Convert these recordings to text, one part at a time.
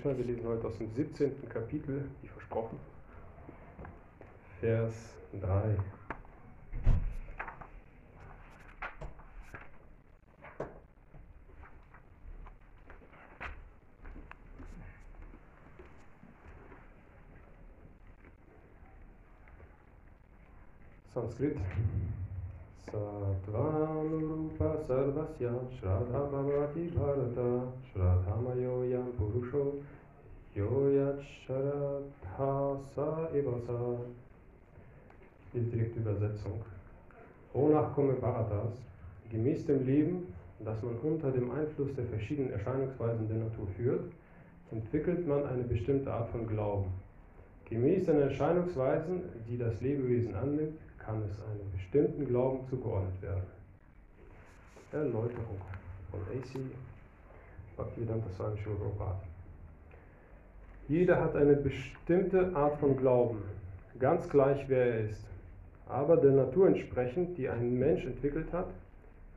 Krishna, wir lesen heute aus dem 17. Kapitel, wie versprochen, Vers 3. Sanskrit. Sattvanurupa sarvasya shraddha bhavati bharata shraddhamayo yam purusho yoyat shraddha sa eva sa. Die direkte Übersetzung. O Nachkomme Bharatas, gemäß dem Leben, das man unter dem Einfluss der verschiedenen Erscheinungsweisen der Natur führt, entwickelt man eine bestimmte Art von Glauben. Gemäß den Erscheinungsweisen, die das Lebewesen annimmt, kann es einem bestimmten Glauben zugeordnet werden. Erläuterung von AC Bhaktivedanta Swami Prabhupada. Jeder hat eine bestimmte Art von Glauben, ganz gleich wer er ist. Aber der Natur entsprechend, die ein Mensch entwickelt hat,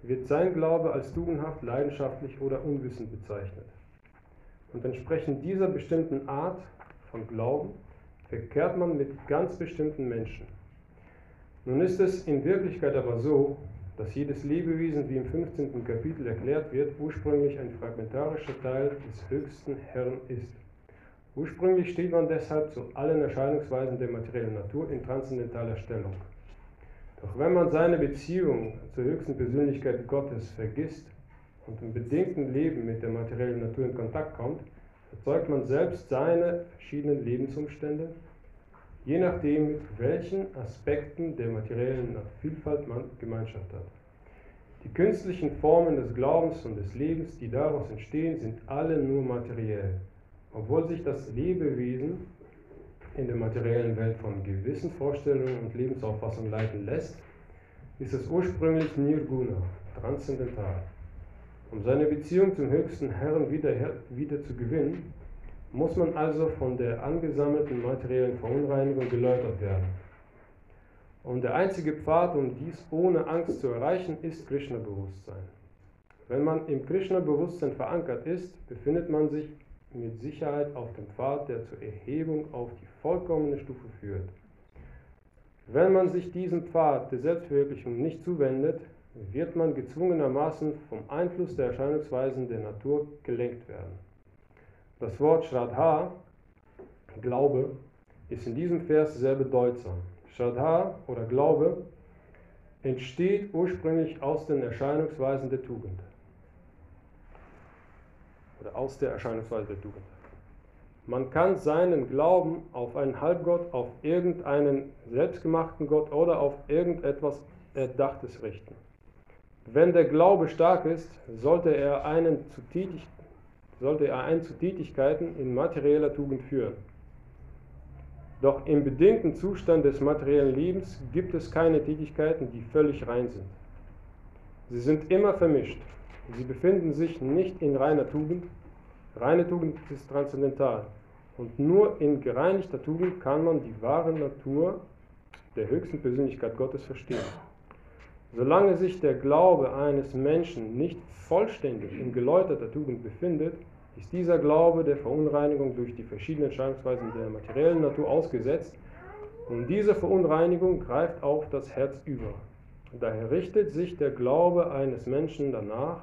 wird sein Glaube als tugendhaft, leidenschaftlich oder unwissend bezeichnet. Und entsprechend dieser bestimmten Art von Glauben verkehrt man mit ganz bestimmten Menschen. Nun ist es in Wirklichkeit aber so, dass jedes Lebewesen, wie im 15. Kapitel erklärt wird, ursprünglich ein fragmentarischer Teil des höchsten Herrn ist. Ursprünglich steht man deshalb zu allen Erscheinungsweisen der materiellen Natur in transzendentaler Stellung. Doch wenn man seine Beziehung zur höchsten Persönlichkeit Gottes vergisst und im bedingten Leben mit der materiellen Natur in Kontakt kommt, erzeugt man selbst seine verschiedenen Lebensumstände, je nachdem, mit welchen Aspekten der materiellen Vielfalt man Gemeinschaft hat. Die künstlichen Formen des Glaubens und des Lebens, die daraus entstehen, sind alle nur materiell. Obwohl sich das Lebewesen in der materiellen Welt von gewissen Vorstellungen und Lebensauffassungen leiten lässt, ist es ursprünglich Nirguna, transzendental. Um seine Beziehung zum höchsten Herrn wieder, wieder zu gewinnen, muss man also von der angesammelten materiellen Verunreinigung geläutert werden. Und der einzige Pfad, um dies ohne Angst zu erreichen, ist Krishna-Bewusstsein. Wenn man im Krishna-Bewusstsein verankert ist, befindet man sich mit Sicherheit auf dem Pfad, der zur Erhebung auf die vollkommene Stufe führt. Wenn man sich diesem Pfad der Selbstverwirklichung nicht zuwendet, wird man gezwungenermaßen vom Einfluss der Erscheinungsweisen der Natur gelenkt werden. Das Wort Shraddha, Glaube, ist in diesem Vers sehr bedeutsam. Shraddha oder Glaube entsteht ursprünglich aus den Erscheinungsweisen der Tugend. Oder aus der Erscheinungsweise der Tugend. Man kann seinen Glauben auf einen Halbgott, auf irgendeinen selbstgemachten Gott oder auf irgendetwas Erdachtes richten. Wenn der Glaube stark ist, sollte er einen zu tätig, sollte er einen zu Tätigkeiten in materieller Tugend führen. Doch im bedingten Zustand des materiellen Lebens gibt es keine Tätigkeiten, die völlig rein sind. Sie sind immer vermischt. Sie befinden sich nicht in reiner Tugend. Reine Tugend ist transzendental. Und nur in gereinigter Tugend kann man die wahre Natur der höchsten Persönlichkeit Gottes verstehen. Solange sich der Glaube eines Menschen nicht vollständig in geläuterter Tugend befindet, ist dieser Glaube der Verunreinigung durch die verschiedenen Erscheinungsweisen der materiellen Natur ausgesetzt und diese Verunreinigung greift auf das Herz über. Daher richtet sich der Glaube eines Menschen danach,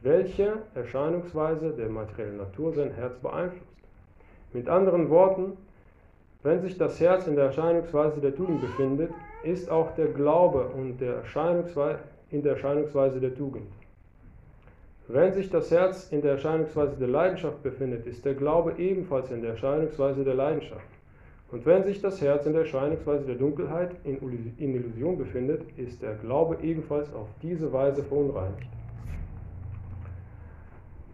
welche Erscheinungsweise der materiellen Natur sein Herz beeinflusst. Mit anderen Worten, wenn sich das Herz in der Erscheinungsweise der Tugend befindet, ist auch der Glaube und der in der Erscheinungsweise der Tugend. Wenn sich das Herz in der Erscheinungsweise der Leidenschaft befindet, ist der Glaube ebenfalls in der Erscheinungsweise der Leidenschaft. Und wenn sich das Herz in der Erscheinungsweise der Dunkelheit in Illusion befindet, ist der Glaube ebenfalls auf diese Weise verunreinigt.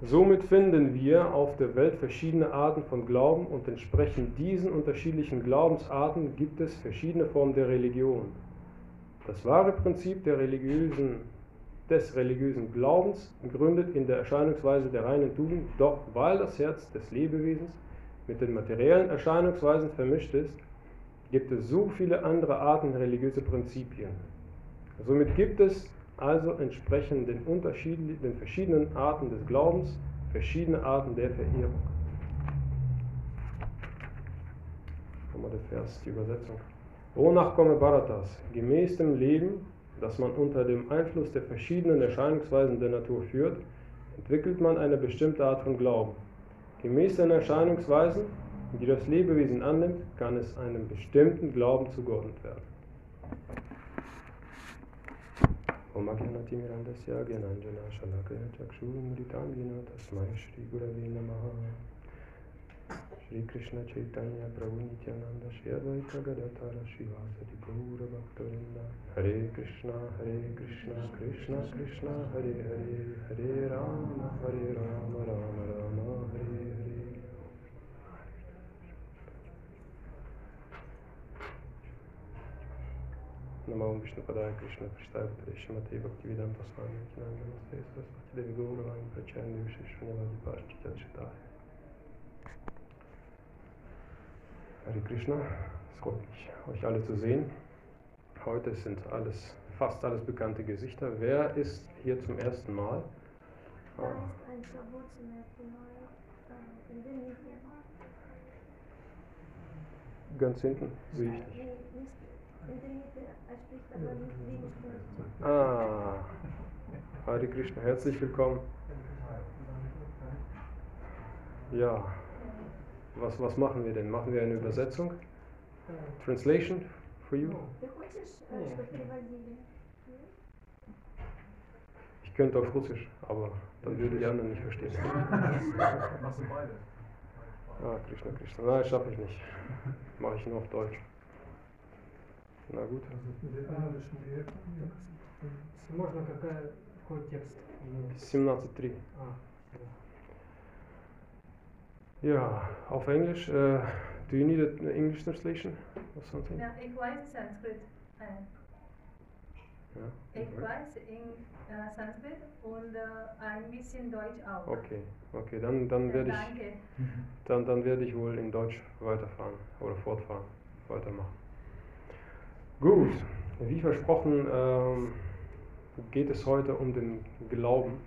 Somit finden wir auf der Welt verschiedene Arten von Glauben und entsprechend diesen unterschiedlichen Glaubensarten gibt es verschiedene Formen der Religion. Das wahre Prinzip der religiösen, des religiösen Glaubens gründet in der Erscheinungsweise der reinen Tugend, doch weil das Herz des Lebewesens mit den materiellen Erscheinungsweisen vermischt ist, gibt es so viele andere Arten religiöser Prinzipien. Somit gibt es also entsprechend den, den verschiedenen Arten des Glaubens verschiedene Arten der Verehrung. Nochmal der Vers, die Übersetzung. O Nachkomme Bharatas, gemäß dem Leben, das man unter dem Einfluss der verschiedenen Erscheinungsweisen der Natur führt, entwickelt man eine bestimmte Art von Glauben. Gemäß den Erscheinungsweisen, die das Lebewesen annimmt, kann es einem bestimmten Glauben zugeordnet werden. ओमज्ञानति मिरान्दस्य ज्ञानाञ्जना शलाकया चक्षुरुमृताङ्गिना तस्मै श्रीगुरवे नमः श्री कृष्ण चैतन्य प्रभु नित्यानंद श्री अद्वैत गदाधर श्रीवासरि गौर भक्तवृंद हरे कृष्ण हरे कृष्ण कृष्ण, कृष्णा, हरे हरे हरे राम हरे राम राम राम, हरे हरे। नमो विष्णु पदाय कृष्ण कृष्णाय श्रीमते भक्ति विदान तस्मा नमस्ते सरस्वती देवी गौरवाणी प्रचार निवशेषण्यवादी पाश्चिता Hare Krishna, es freut mich, euch alle zu sehen. Heute sind alles, fast alles bekannte Gesichter. Wer ist hier zum ersten Mal? Äh. Ganz hinten sehe ich dich. nicht Ah, Hare Krishna, herzlich willkommen. Ja, was, was machen wir denn? Machen wir eine Übersetzung? Translation for you? Ты хочешь, äh, чтобы переводили? Ich könnte auf Russisch, aber dann würde die anderen nicht verstehen. Machst du beide? Ah, Krishna, Krishna. Nein, schaffe ich nicht. Mache ich nur auf Deutsch. Na gut. Можно какая, какой текст? Ну, 17.3. А, Ja, auf Englisch. Uh, do you need an English translation or something? Ja, ik weiß Sanskrit. Ja. Ich weiß in äh, Sanskrit und äh, ein bisschen Deutsch auch. Okay, okay, dann, dann Ja, werde ich, Danke. dann, dann werde ich wohl in Deutsch weiterfahren oder fortfahren, weitermachen. Gut, wie versprochen ähm, geht es heute um den Glauben.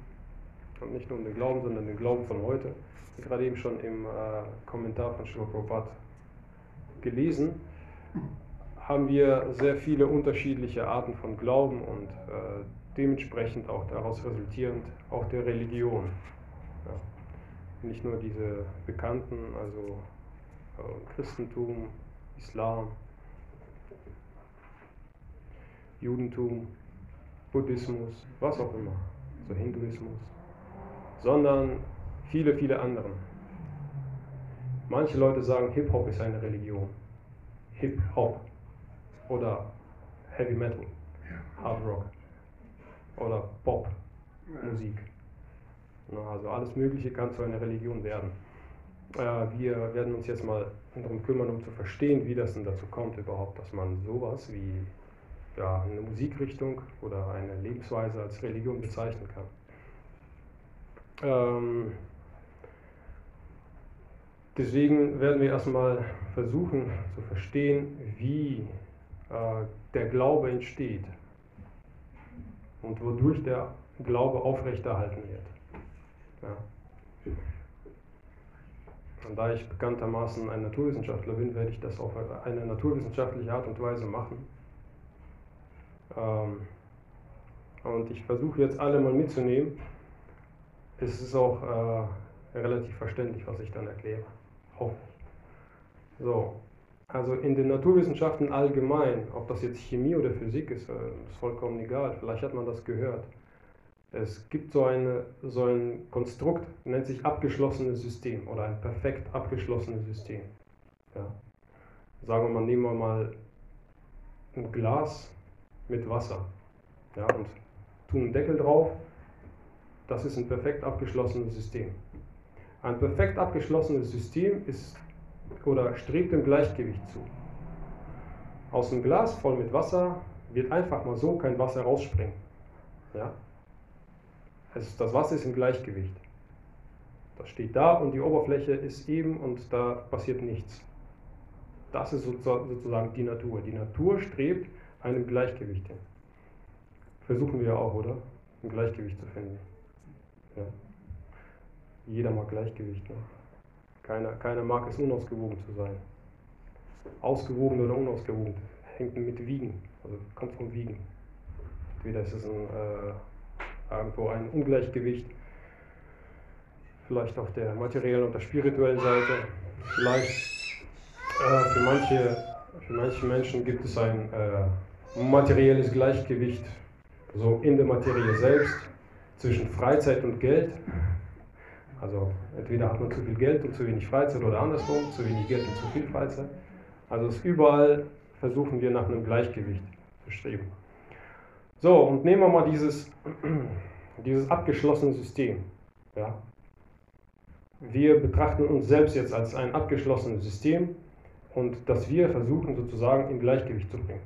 Und nicht nur um den Glauben, sondern den Glauben von heute. Gerade eben schon im äh, Kommentar von Srila Prabhupada gelesen, haben wir sehr viele unterschiedliche Arten von Glauben und äh, dementsprechend auch daraus resultierend auch der Religion. Ja. Nicht nur diese bekannten, also äh, Christentum, Islam, Judentum, Buddhismus, was auch immer, so Hinduismus, sondern viele, viele andere. Manche Leute sagen, Hip-Hop ist eine Religion. Hip-Hop oder Heavy Metal, Hard Rock oder Pop-Musik. Also alles Mögliche kann zu einer Religion werden. Äh, Wir werden uns jetzt mal darum kümmern, um zu verstehen, wie das denn dazu kommt überhaupt, dass man sowas wie ja, eine Musikrichtung oder eine Lebensweise als Religion bezeichnen kann. Ähm, deswegen werden wir erstmal versuchen zu verstehen, wie äh, der Glaube entsteht und wodurch der Glaube aufrechterhalten wird. Ja. Und da ich bekanntermaßen ein Naturwissenschaftler bin, werde ich das auf eine naturwissenschaftliche Art und Weise machen. Ähm, und ich versuche jetzt alle mal mitzunehmen. Es ist auch äh, relativ verständlich, was ich dann erkläre. Hoffe ich. So, also in den Naturwissenschaften allgemein, ob das jetzt Chemie oder Physik ist, äh, ist vollkommen egal. Vielleicht hat man das gehört. Es gibt so, eine, so ein Konstrukt, nennt sich abgeschlossenes System oder ein perfekt abgeschlossenes System. Ja. Sagen wir mal, nehmen wir mal ein Glas mit Wasser ja, und tun einen Deckel drauf Das ist ein perfekt abgeschlossenes System. Ein perfekt abgeschlossenes System ist oder strebt dem Gleichgewicht zu. Aus einem Glas voll mit Wasser wird einfach mal so kein Wasser rausspringen. Ja? Es, das Wasser ist im Gleichgewicht. Das steht da und die Oberfläche ist eben und da passiert nichts. Das ist sozusagen die Natur. Die Natur strebt einem Gleichgewicht hin. Versuchen wir auch, oder? Ein Gleichgewicht zu finden. Ja. Jeder mag Gleichgewicht. Ne? Keiner, keiner mag es, unausgewogen zu sein. Ausgewogen oder unausgewogen hängt mit Wiegen, also kommt vom Wiegen. Entweder ist es ein, äh, irgendwo ein Ungleichgewicht, vielleicht auf der materiellen und der spirituellen Seite. Vielleicht äh, für, manche, für manche Menschen gibt es ein äh, materielles Gleichgewicht, so in der Materie selbst, zwischen Freizeit und Geld. Also entweder hat man zu viel Geld und zu wenig Freizeit oder andersrum, zu wenig Geld und zu viel Freizeit. Also es überall versuchen wir nach einem Gleichgewicht zu streben. So, und nehmen wir mal dieses, dieses abgeschlossene System. Ja. Wir betrachten uns selbst jetzt als ein abgeschlossenes System und das wir versuchen sozusagen in Gleichgewicht zu bringen.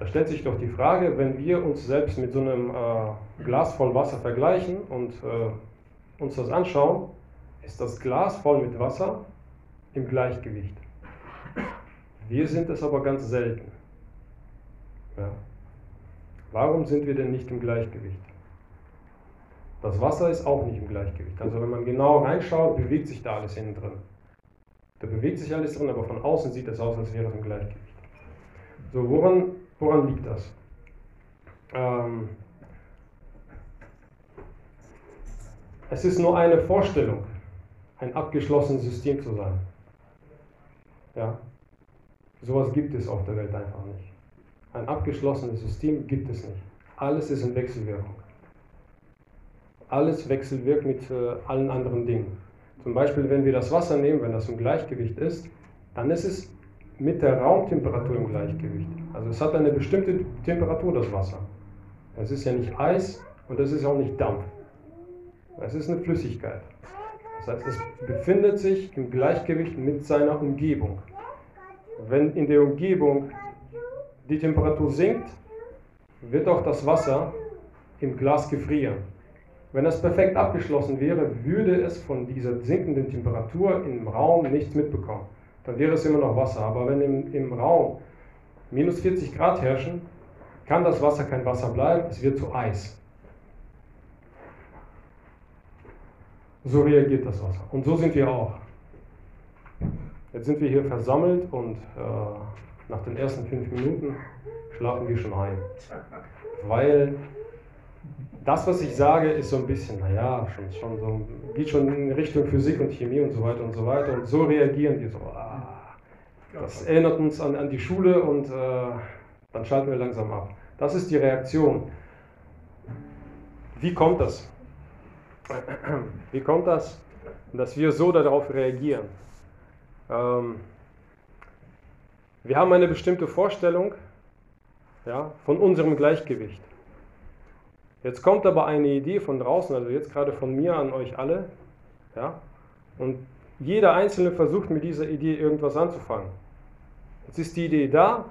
Da stellt sich doch die Frage, wenn wir uns selbst mit so einem äh, Glas voll Wasser vergleichen und äh, uns das anschauen, ist das Glas voll mit Wasser im Gleichgewicht. Wir sind es aber ganz selten. Ja. Warum sind wir denn nicht im Gleichgewicht? Das Wasser ist auch nicht im Gleichgewicht. Also wenn man genau reinschaut, bewegt sich da alles innen drin. Da bewegt sich alles drin, aber von außen sieht es aus, als wäre es im Gleichgewicht. So, woran, woran liegt das? Ähm, es ist nur eine Vorstellung, ein abgeschlossenes System zu sein. Ja? Sowas gibt es auf der Welt einfach nicht. Ein abgeschlossenes System gibt es nicht. Alles ist in Wechselwirkung. Alles wechselwirkt mit äh, allen anderen Dingen. Zum Beispiel, wenn wir das Wasser nehmen, wenn das im Gleichgewicht ist, dann ist es mit der Raumtemperatur im Gleichgewicht. Also es hat eine bestimmte Temperatur, das Wasser. Es ist ja nicht Eis und es ist auch nicht Dampf. Es ist eine Flüssigkeit. Das heißt, es befindet sich im Gleichgewicht mit seiner Umgebung. Wenn in der Umgebung die Temperatur sinkt, wird auch das Wasser im Glas gefrieren. Wenn das perfekt abgeschlossen wäre, würde es von dieser sinkenden Temperatur im Raum nichts mitbekommen. Dann wäre es immer noch Wasser. Aber wenn im, im Raum minus 40 Grad herrschen, kann das Wasser kein Wasser bleiben, es wird zu Eis. So reagiert das Wasser. Und so sind wir auch. Jetzt sind wir hier versammelt und äh, nach den ersten fünf Minuten schlafen wir schon ein. Weil das, was ich sage, ist so ein bisschen, naja, schon, schon so, geht schon in Richtung Physik und Chemie und so weiter und so weiter. Und so reagieren wir so. Ah, das erinnert uns an, an die Schule und äh, dann schalten wir langsam ab. Das ist die Reaktion. Wie kommt das? Wie kommt das, dass wir so darauf reagieren? Ähm, wir haben eine bestimmte Vorstellung ja, von unserem Gleichgewicht. Jetzt kommt aber eine Idee von draußen, also jetzt gerade von mir an euch alle, ja, und jeder Einzelne versucht mit dieser Idee irgendwas anzufangen. Jetzt ist die Idee da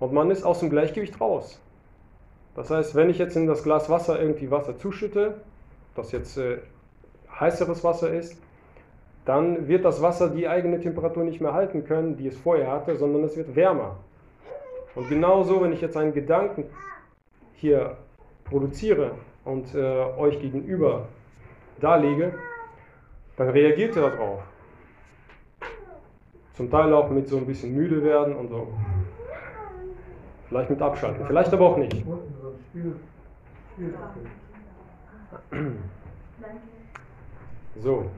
und man ist aus dem Gleichgewicht raus. Das heißt, wenn ich jetzt in das Glas Wasser irgendwie Wasser zuschütte, das jetzt äh, heißeres Wasser ist, dann wird das Wasser die eigene Temperatur nicht mehr halten können, die es vorher hatte, sondern es wird wärmer. Und genauso, wenn ich jetzt einen Gedanken hier produziere und äh, euch gegenüber darlege, dann reagiert ihr darauf. Zum Teil auch mit so ein bisschen müde werden und so. Vielleicht mit Abschalten, vielleicht aber auch nicht. So.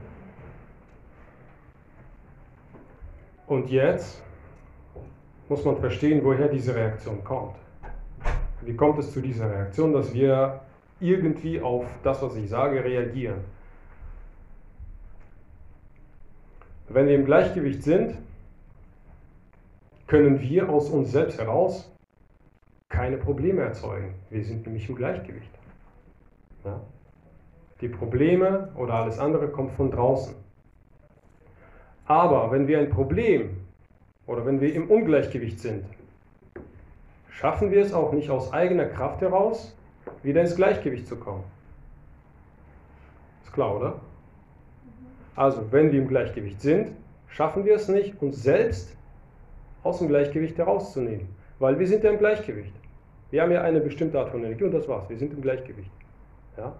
Und jetzt muss man verstehen, woher diese Reaktion kommt. Wie kommt es zu dieser Reaktion, dass wir irgendwie auf das, was ich sage, reagieren? Wenn wir im Gleichgewicht sind, können wir aus uns selbst heraus keine Probleme erzeugen. Wir sind nämlich im Gleichgewicht. Ja? Die Probleme oder alles andere kommt von draußen. Aber wenn wir ein Problem oder wenn wir im Ungleichgewicht sind, schaffen wir es auch nicht aus eigener Kraft heraus, wieder ins Gleichgewicht zu kommen. Ist klar, oder? Also, wenn wir im Gleichgewicht sind, schaffen wir es nicht, uns selbst aus dem Gleichgewicht herauszunehmen, weil wir sind ja im Gleichgewicht. Wir haben ja eine bestimmte Art von Energie und das war's. Wir sind im Gleichgewicht. Ja?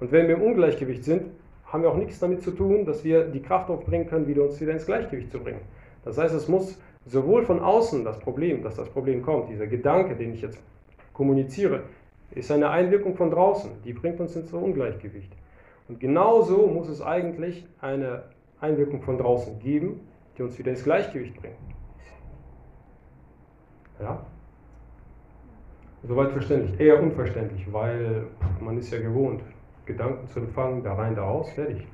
Und wenn wir im Ungleichgewicht sind, haben wir auch nichts damit zu tun, dass wir die Kraft aufbringen können, wieder uns wieder ins Gleichgewicht zu bringen. Das heißt, es muss sowohl von außen das Problem, dass das Problem kommt, dieser Gedanke, den ich jetzt kommuniziere, ist eine Einwirkung von draußen, die bringt uns ins Ungleichgewicht. Und genauso muss es eigentlich eine Einwirkung von draußen geben, die uns wieder ins Gleichgewicht bringt. Ja? Soweit verständlich. Eher unverständlich, weil man ist ja gewohnt, Gedanken zu empfangen, da rein, da aus, fertig.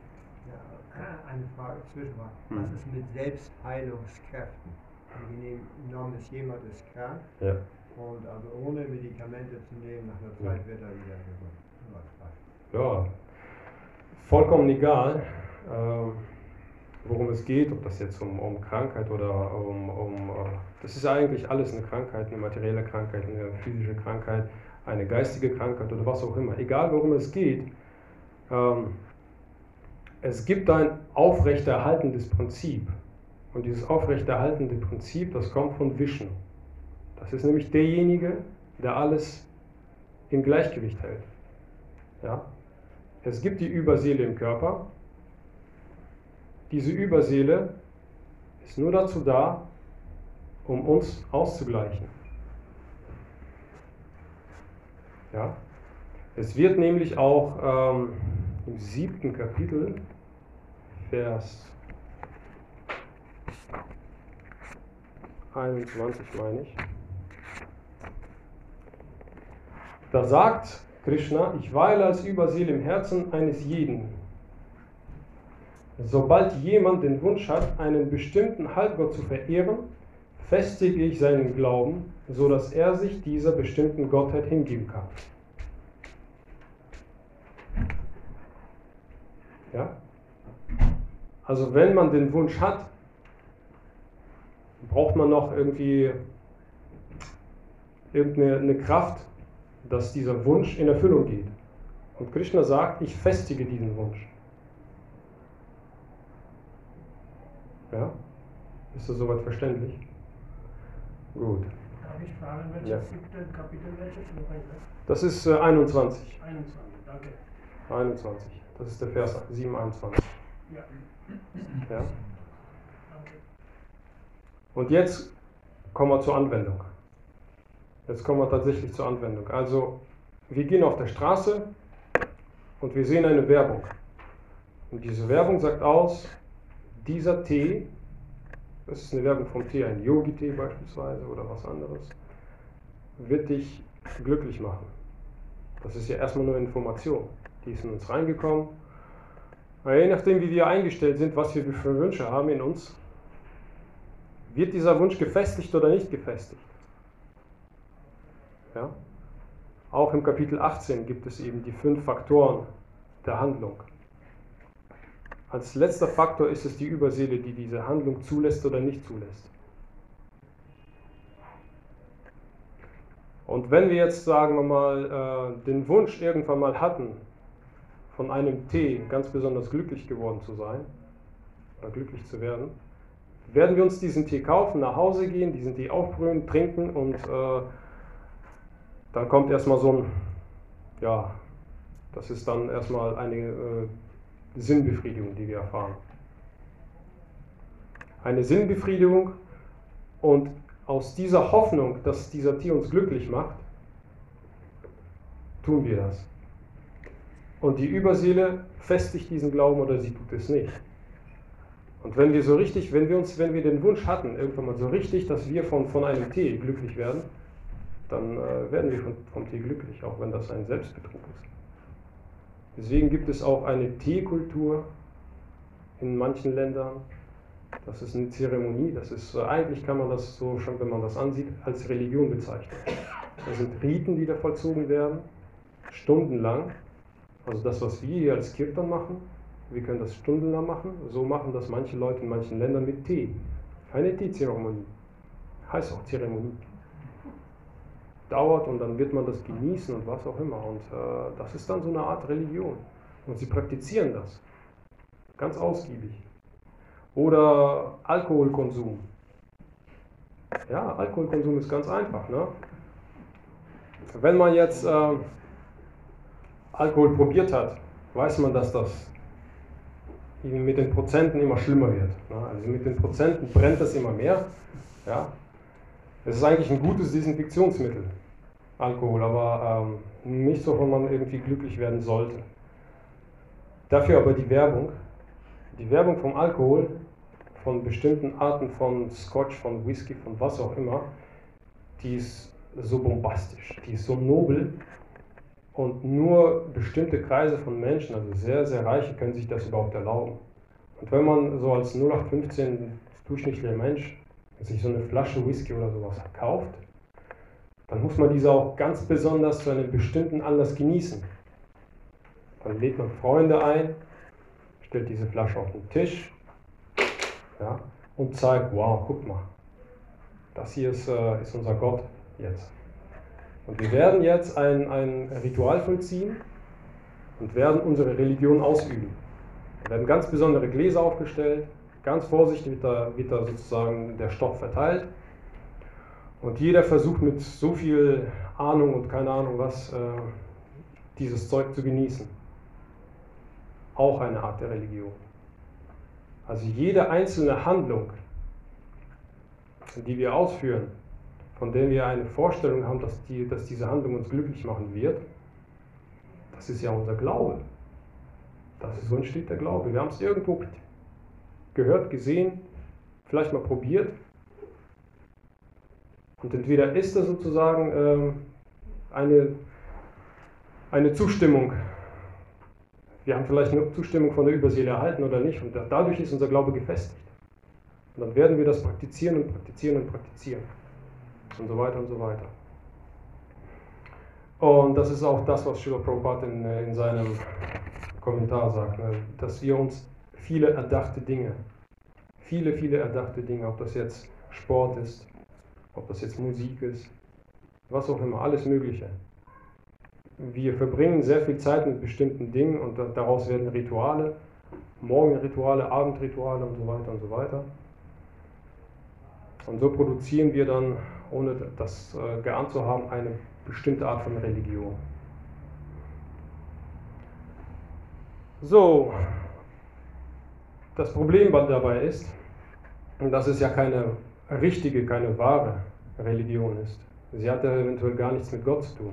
Ja, eine Frage zwischenmal. Hm. Was ist mit Selbstheilungskräften? Angenommen ist jemand ist krank Ja. und also ohne Medikamente zu nehmen, nach einer Zeit wird er wieder gesund. Ja, vollkommen egal, ähm, worum es geht, ob das jetzt um, um Krankheit oder um, um äh, das ist eigentlich alles eine Krankheit, eine materielle Krankheit, eine physische Krankheit, eine geistige Krankheit oder was auch immer. Egal worum es geht, es gibt ein aufrechterhaltendes Prinzip. Und dieses aufrechterhaltende Prinzip, das kommt von Vishnu. Das ist nämlich derjenige, der alles im Gleichgewicht hält. Ja? Es gibt die Überseele im Körper. Diese Überseele ist nur dazu da, um uns auszugleichen. Ja? Es wird nämlich auch ähm, im siebten Kapitel, Vers 21 meine ich, da sagt Krishna, ich weile als Überseele im Herzen eines jeden. Sobald jemand den Wunsch hat, einen bestimmten Halbgott zu verehren, festige ich seinen Glauben, so dass er sich dieser bestimmten Gottheit hingeben kann. Ja? Also wenn man den Wunsch hat, braucht man noch irgendwie irgendeine eine Kraft, dass dieser Wunsch in Erfüllung geht. Und Krishna sagt, ich festige diesen Wunsch. Ja? Ist das soweit verständlich? Gut. Darf ich fragen, welches Ja. siebte Kapitel, welches einmal? Das ist äh, 21. 21, danke. 21. Das ist der Vers 721. Ja. Und jetzt kommen wir zur Anwendung. Jetzt kommen wir tatsächlich zur Anwendung. Also, wir gehen auf der Straße und wir sehen eine Werbung. Und diese Werbung sagt aus, dieser Tee, das ist eine Werbung vom Tee, ein Yogi-Tee beispielsweise oder was anderes, wird dich glücklich machen. Das ist ja erstmal nur Information. Die ist in uns reingekommen. Aber je nachdem, wie wir eingestellt sind, was wir für Wünsche haben in uns, wird dieser Wunsch gefestigt oder nicht gefestigt? Ja? Auch im Kapitel 18 gibt es eben die fünf Faktoren der Handlung. Als letzter Faktor ist es die Überseele, die diese Handlung zulässt oder nicht zulässt. Und wenn wir jetzt, sagen wir mal, äh, den Wunsch irgendwann mal hatten, von einem Tee ganz besonders glücklich geworden zu sein oder glücklich zu werden, werden wir uns diesen Tee kaufen, nach Hause gehen, diesen Tee aufbrühen, trinken und äh, dann kommt erstmal so ein, ja, das ist dann erstmal eine äh, Sinnbefriedigung, die wir erfahren. Eine Sinnbefriedigung und aus dieser Hoffnung, dass dieser Tee uns glücklich macht, tun wir das. Und die Überseele festigt diesen Glauben oder sie tut es nicht. Und wenn wir so richtig, wenn wir uns, wenn wir den Wunsch hatten, irgendwann mal so richtig, dass wir von, von einem Tee glücklich werden, dann äh, werden wir von, vom Tee glücklich, auch wenn das ein Selbstbetrug ist. Deswegen gibt es auch eine Teekultur in manchen Ländern. Das ist eine Zeremonie, das ist, eigentlich kann man das so schon, wenn man das ansieht, als Religion bezeichnen. Das sind Riten, die da vollzogen werden, stundenlang. Also das, was wir hier als Kirtan machen, wir können das stundenlang machen. So machen das manche Leute in manchen Ländern mit Tee. Eine Teezeremonie. Heißt auch Zeremonie. Dauert und dann wird man das genießen und was auch immer. Und äh, das ist dann so eine Art Religion. Und sie praktizieren das. Ganz ausgiebig. Oder Alkoholkonsum. Ja, Alkoholkonsum ist ganz einfach. Ne? Wenn man jetzt äh, Alkohol probiert hat, weiß man, dass das mit den Prozenten immer schlimmer wird. Ne? Also mit den Prozenten brennt das immer mehr. Ja? Es ist eigentlich ein gutes Desinfektionsmittel, Alkohol, aber ähm, nicht so, wenn man irgendwie glücklich werden sollte. Dafür aber die Werbung. Die Werbung vom Alkohol, von bestimmten Arten von Scotch, von Whisky, von was auch immer, die ist so bombastisch, die ist so nobel und nur bestimmte Kreise von Menschen, also sehr, sehr reiche, können sich das überhaupt erlauben. Und wenn man so als 0815 durchschnittlicher Mensch sich so eine Flasche Whisky oder sowas kauft, dann muss man diese auch ganz besonders zu einem bestimmten Anlass genießen. Dann lädt man Freunde ein, stellt diese Flasche auf den Tisch ja, und zeigt, wow, guck mal, das hier ist, äh, ist unser Gott jetzt. Und wir werden jetzt ein, ein Ritual vollziehen und werden unsere Religion ausüben. Da werden ganz besondere Gläser aufgestellt, ganz vorsichtig wird da, wird da sozusagen der Stoff verteilt. Und jeder versucht mit so viel Ahnung und keine Ahnung was, äh, dieses Zeug zu genießen. Auch eine Art der Religion. Also jede einzelne Handlung, die wir ausführen, von der wir eine Vorstellung haben, dass, die, dass diese Handlung uns glücklich machen wird, das ist ja unser Glaube. Das ist, so entsteht der Glaube. Wir haben es irgendwo gehört, gesehen, vielleicht mal probiert. Und entweder ist das sozusagen ähm, eine, eine Zustimmung. Wir haben vielleicht eine Zustimmung von der Überseele erhalten oder nicht. Und dadurch ist unser Glaube gefestigt. Und dann werden wir das praktizieren und praktizieren und praktizieren und so weiter und so weiter. Und das ist auch das, was Srila Prabhupada in, in seinem Kommentar sagt, ne? dass wir uns viele erdachte Dinge, viele, viele erdachte Dinge, ob das jetzt Sport ist, ob das jetzt Musik ist, was auch immer, alles Mögliche. Wir verbringen sehr viel Zeit mit bestimmten Dingen und daraus werden Rituale, Morgenrituale, Abendrituale und so weiter und so weiter. Und so produzieren wir dann ohne das äh, geahnt zu haben, eine bestimmte Art von Religion. So, das Problem dabei ist, dass es ja keine richtige, keine wahre Religion ist. Sie hat ja eventuell gar nichts mit Gott zu tun.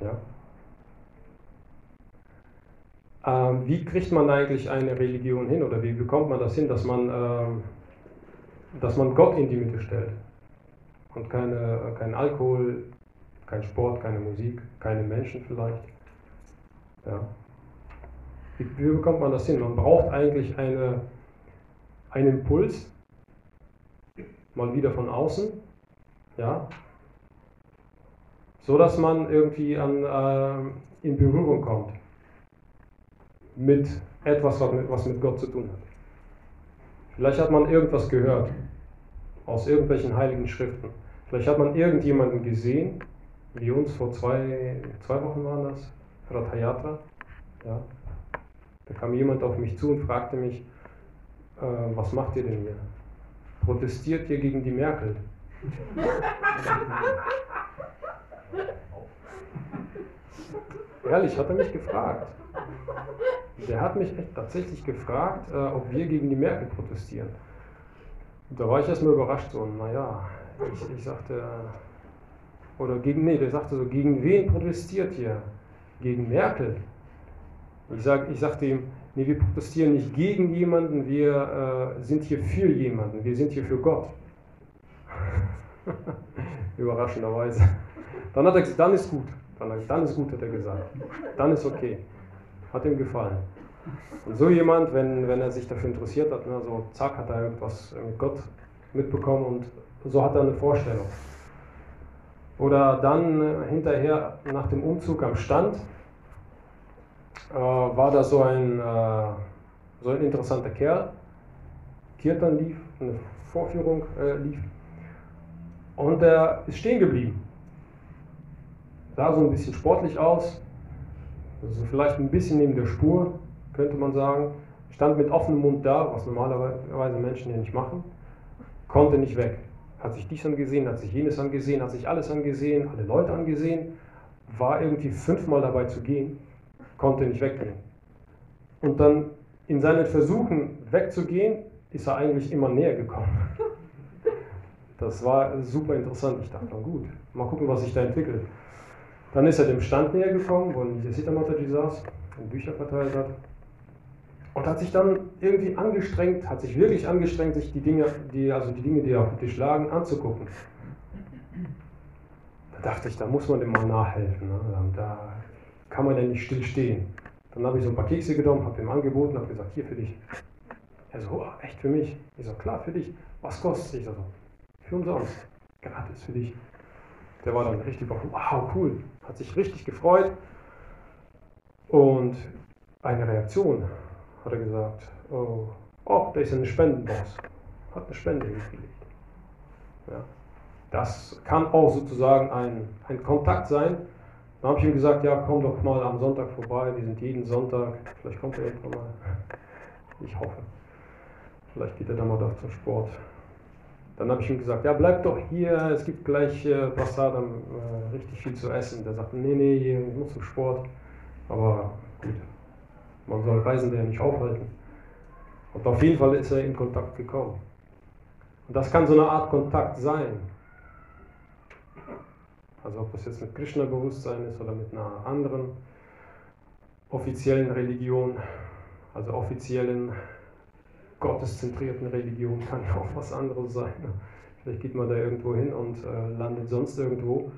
Ja. Ähm, wie kriegt man eigentlich eine Religion hin oder wie bekommt man das hin, dass man, ähm, dass man Gott in die Mitte stellt und keine, kein Alkohol, kein Sport, keine Musik, keine Menschen vielleicht? Ja. Wie, wie bekommt man das hin? Man braucht eigentlich eine, einen Impuls, mal wieder von außen, ja, so dass man irgendwie an, äh, in Berührung kommt mit etwas, was mit, Gott zu tun hat. Vielleicht hat man irgendwas gehört aus irgendwelchen heiligen Schriften. Vielleicht hat man irgendjemanden gesehen, wie uns vor zwei, zwei Wochen waren das, Rathayatra. Ja. Da kam jemand auf mich zu und fragte mich, äh, was macht ihr denn hier? Protestiert ihr gegen die Merkel? Ehrlich, hat er mich gefragt. Der hat mich echt tatsächlich gefragt, äh, ob wir gegen die Merkel protestieren. Und da war ich erstmal überrascht, so, naja, ich, ich sagte, oder gegen, nee, der sagte so, gegen wen protestiert ihr? Gegen Merkel? Ich, sag, ich sagte ihm, nee, wir protestieren nicht gegen jemanden, wir äh, sind hier für jemanden, wir sind hier für Gott. Überraschenderweise. Dann hat er gesagt, dann ist gut. Dann, dann ist gut, hat er gesagt. Dann ist okay. Hat ihm gefallen. Und so jemand, wenn, wenn er sich dafür interessiert hat, ne, so zack, hat er irgendwas mit Gott mitbekommen und so hat er eine Vorstellung. Oder dann äh, hinterher nach dem Umzug am Stand äh, war da so ein, äh, so ein interessanter Kerl. Kirtan lief, eine Vorführung äh, lief. Und der ist stehen geblieben. Sah so ein bisschen sportlich aus, also vielleicht ein bisschen neben der Spur, könnte man sagen. Stand mit offenem Mund da, was normalerweise Menschen ja nicht machen. Konnte nicht weg. Hat sich dies angesehen, hat sich jenes angesehen, hat sich alles angesehen, alle Leute angesehen. War irgendwie fünfmal dabei zu gehen, konnte nicht weggehen. Und dann in seinen Versuchen wegzugehen, ist er eigentlich immer näher gekommen. Das war super interessant. Ich dachte, gut, mal gucken, was sich da entwickelt. Dann ist er dem Stand näher gekommen, wo Nisita Mataji saß und Bücher verteilt hat. Und hat sich dann irgendwie angestrengt, hat sich wirklich angestrengt, sich die Dinge, die, also die Dinge, die auf dem Tisch lagen, anzugucken. Da dachte ich, da muss man dem mal nachhelfen. Ne? Da kann man ja nicht still stehen. Dann habe ich so ein paar Kekse genommen, habe ihm angeboten, habe gesagt, hier für dich. Er so, oh, echt für mich? Ich so, klar, für dich. Was kostet es? Ich so, für umsonst. Gratis für dich. Der war dann richtig, wow, cool. Hat sich richtig gefreut. Und eine Reaktion hat er gesagt, oh, oh da ist eine Spendenbox. Hat eine Spende hingelegt. Ja. Das kann auch sozusagen ein, ein Kontakt sein. Dann habe ich ihm gesagt, ja, komm doch mal am Sonntag vorbei. Wir sind jeden Sonntag. Vielleicht kommt er irgendwann mal. Ich hoffe. Vielleicht geht er dann mal doch zum Sport. Dann habe ich ihm gesagt, ja, bleib doch hier, es gibt gleich äh, Passadam äh, richtig viel zu essen. Der sagt, nee, nee, ich muss zum Sport. Aber gut, man soll Reisende ja nicht aufhalten. Und auf jeden Fall ist er in Kontakt gekommen. Und das kann so eine Art Kontakt sein. Also ob das jetzt mit Krishna-Bewusstsein ist oder mit einer anderen offiziellen Religion, also offiziellen gotteszentrierten Religion kann auch was anderes sein. Vielleicht geht man da irgendwo hin und äh, landet sonst irgendwo,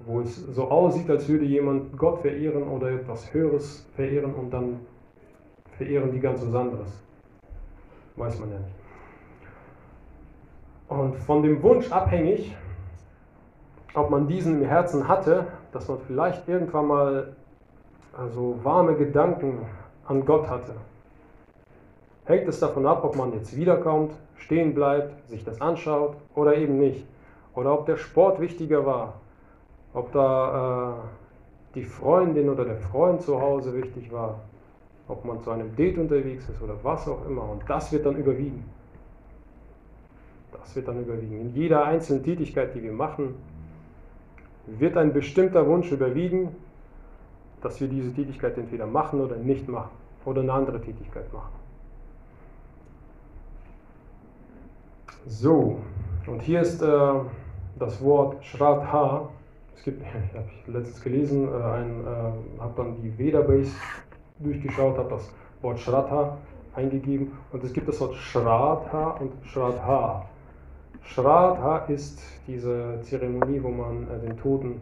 wo es so aussieht, als würde jemand Gott verehren oder etwas Höheres verehren und dann verehren die ganz was anderes. Weiß man ja nicht. Und von dem Wunsch abhängig, ob man diesen im Herzen hatte, dass man vielleicht irgendwann mal also warme Gedanken an Gott hatte, hängt es davon ab, ob man jetzt wiederkommt, stehen bleibt, sich das anschaut oder eben nicht. Oder ob der Sport wichtiger war, ob da äh, die Freundin oder der Freund zu Hause wichtig war, ob man zu einem Date unterwegs ist oder was auch immer. Und das wird dann überwiegen. Das wird dann überwiegen. In jeder einzelnen Tätigkeit, die wir machen, wird ein bestimmter Wunsch überwiegen, dass wir diese Tätigkeit entweder machen oder nicht machen oder eine andere Tätigkeit machen. So, und hier ist äh, das Wort Shraddha. Es gibt, ich habe letztens gelesen, äh, äh, habe dann die Veda-Base durchgeschaut, habe das Wort Shraddha eingegeben und es gibt das Wort Shraddha und Shraddha. Shraddha ist diese Zeremonie, wo man äh, den Toten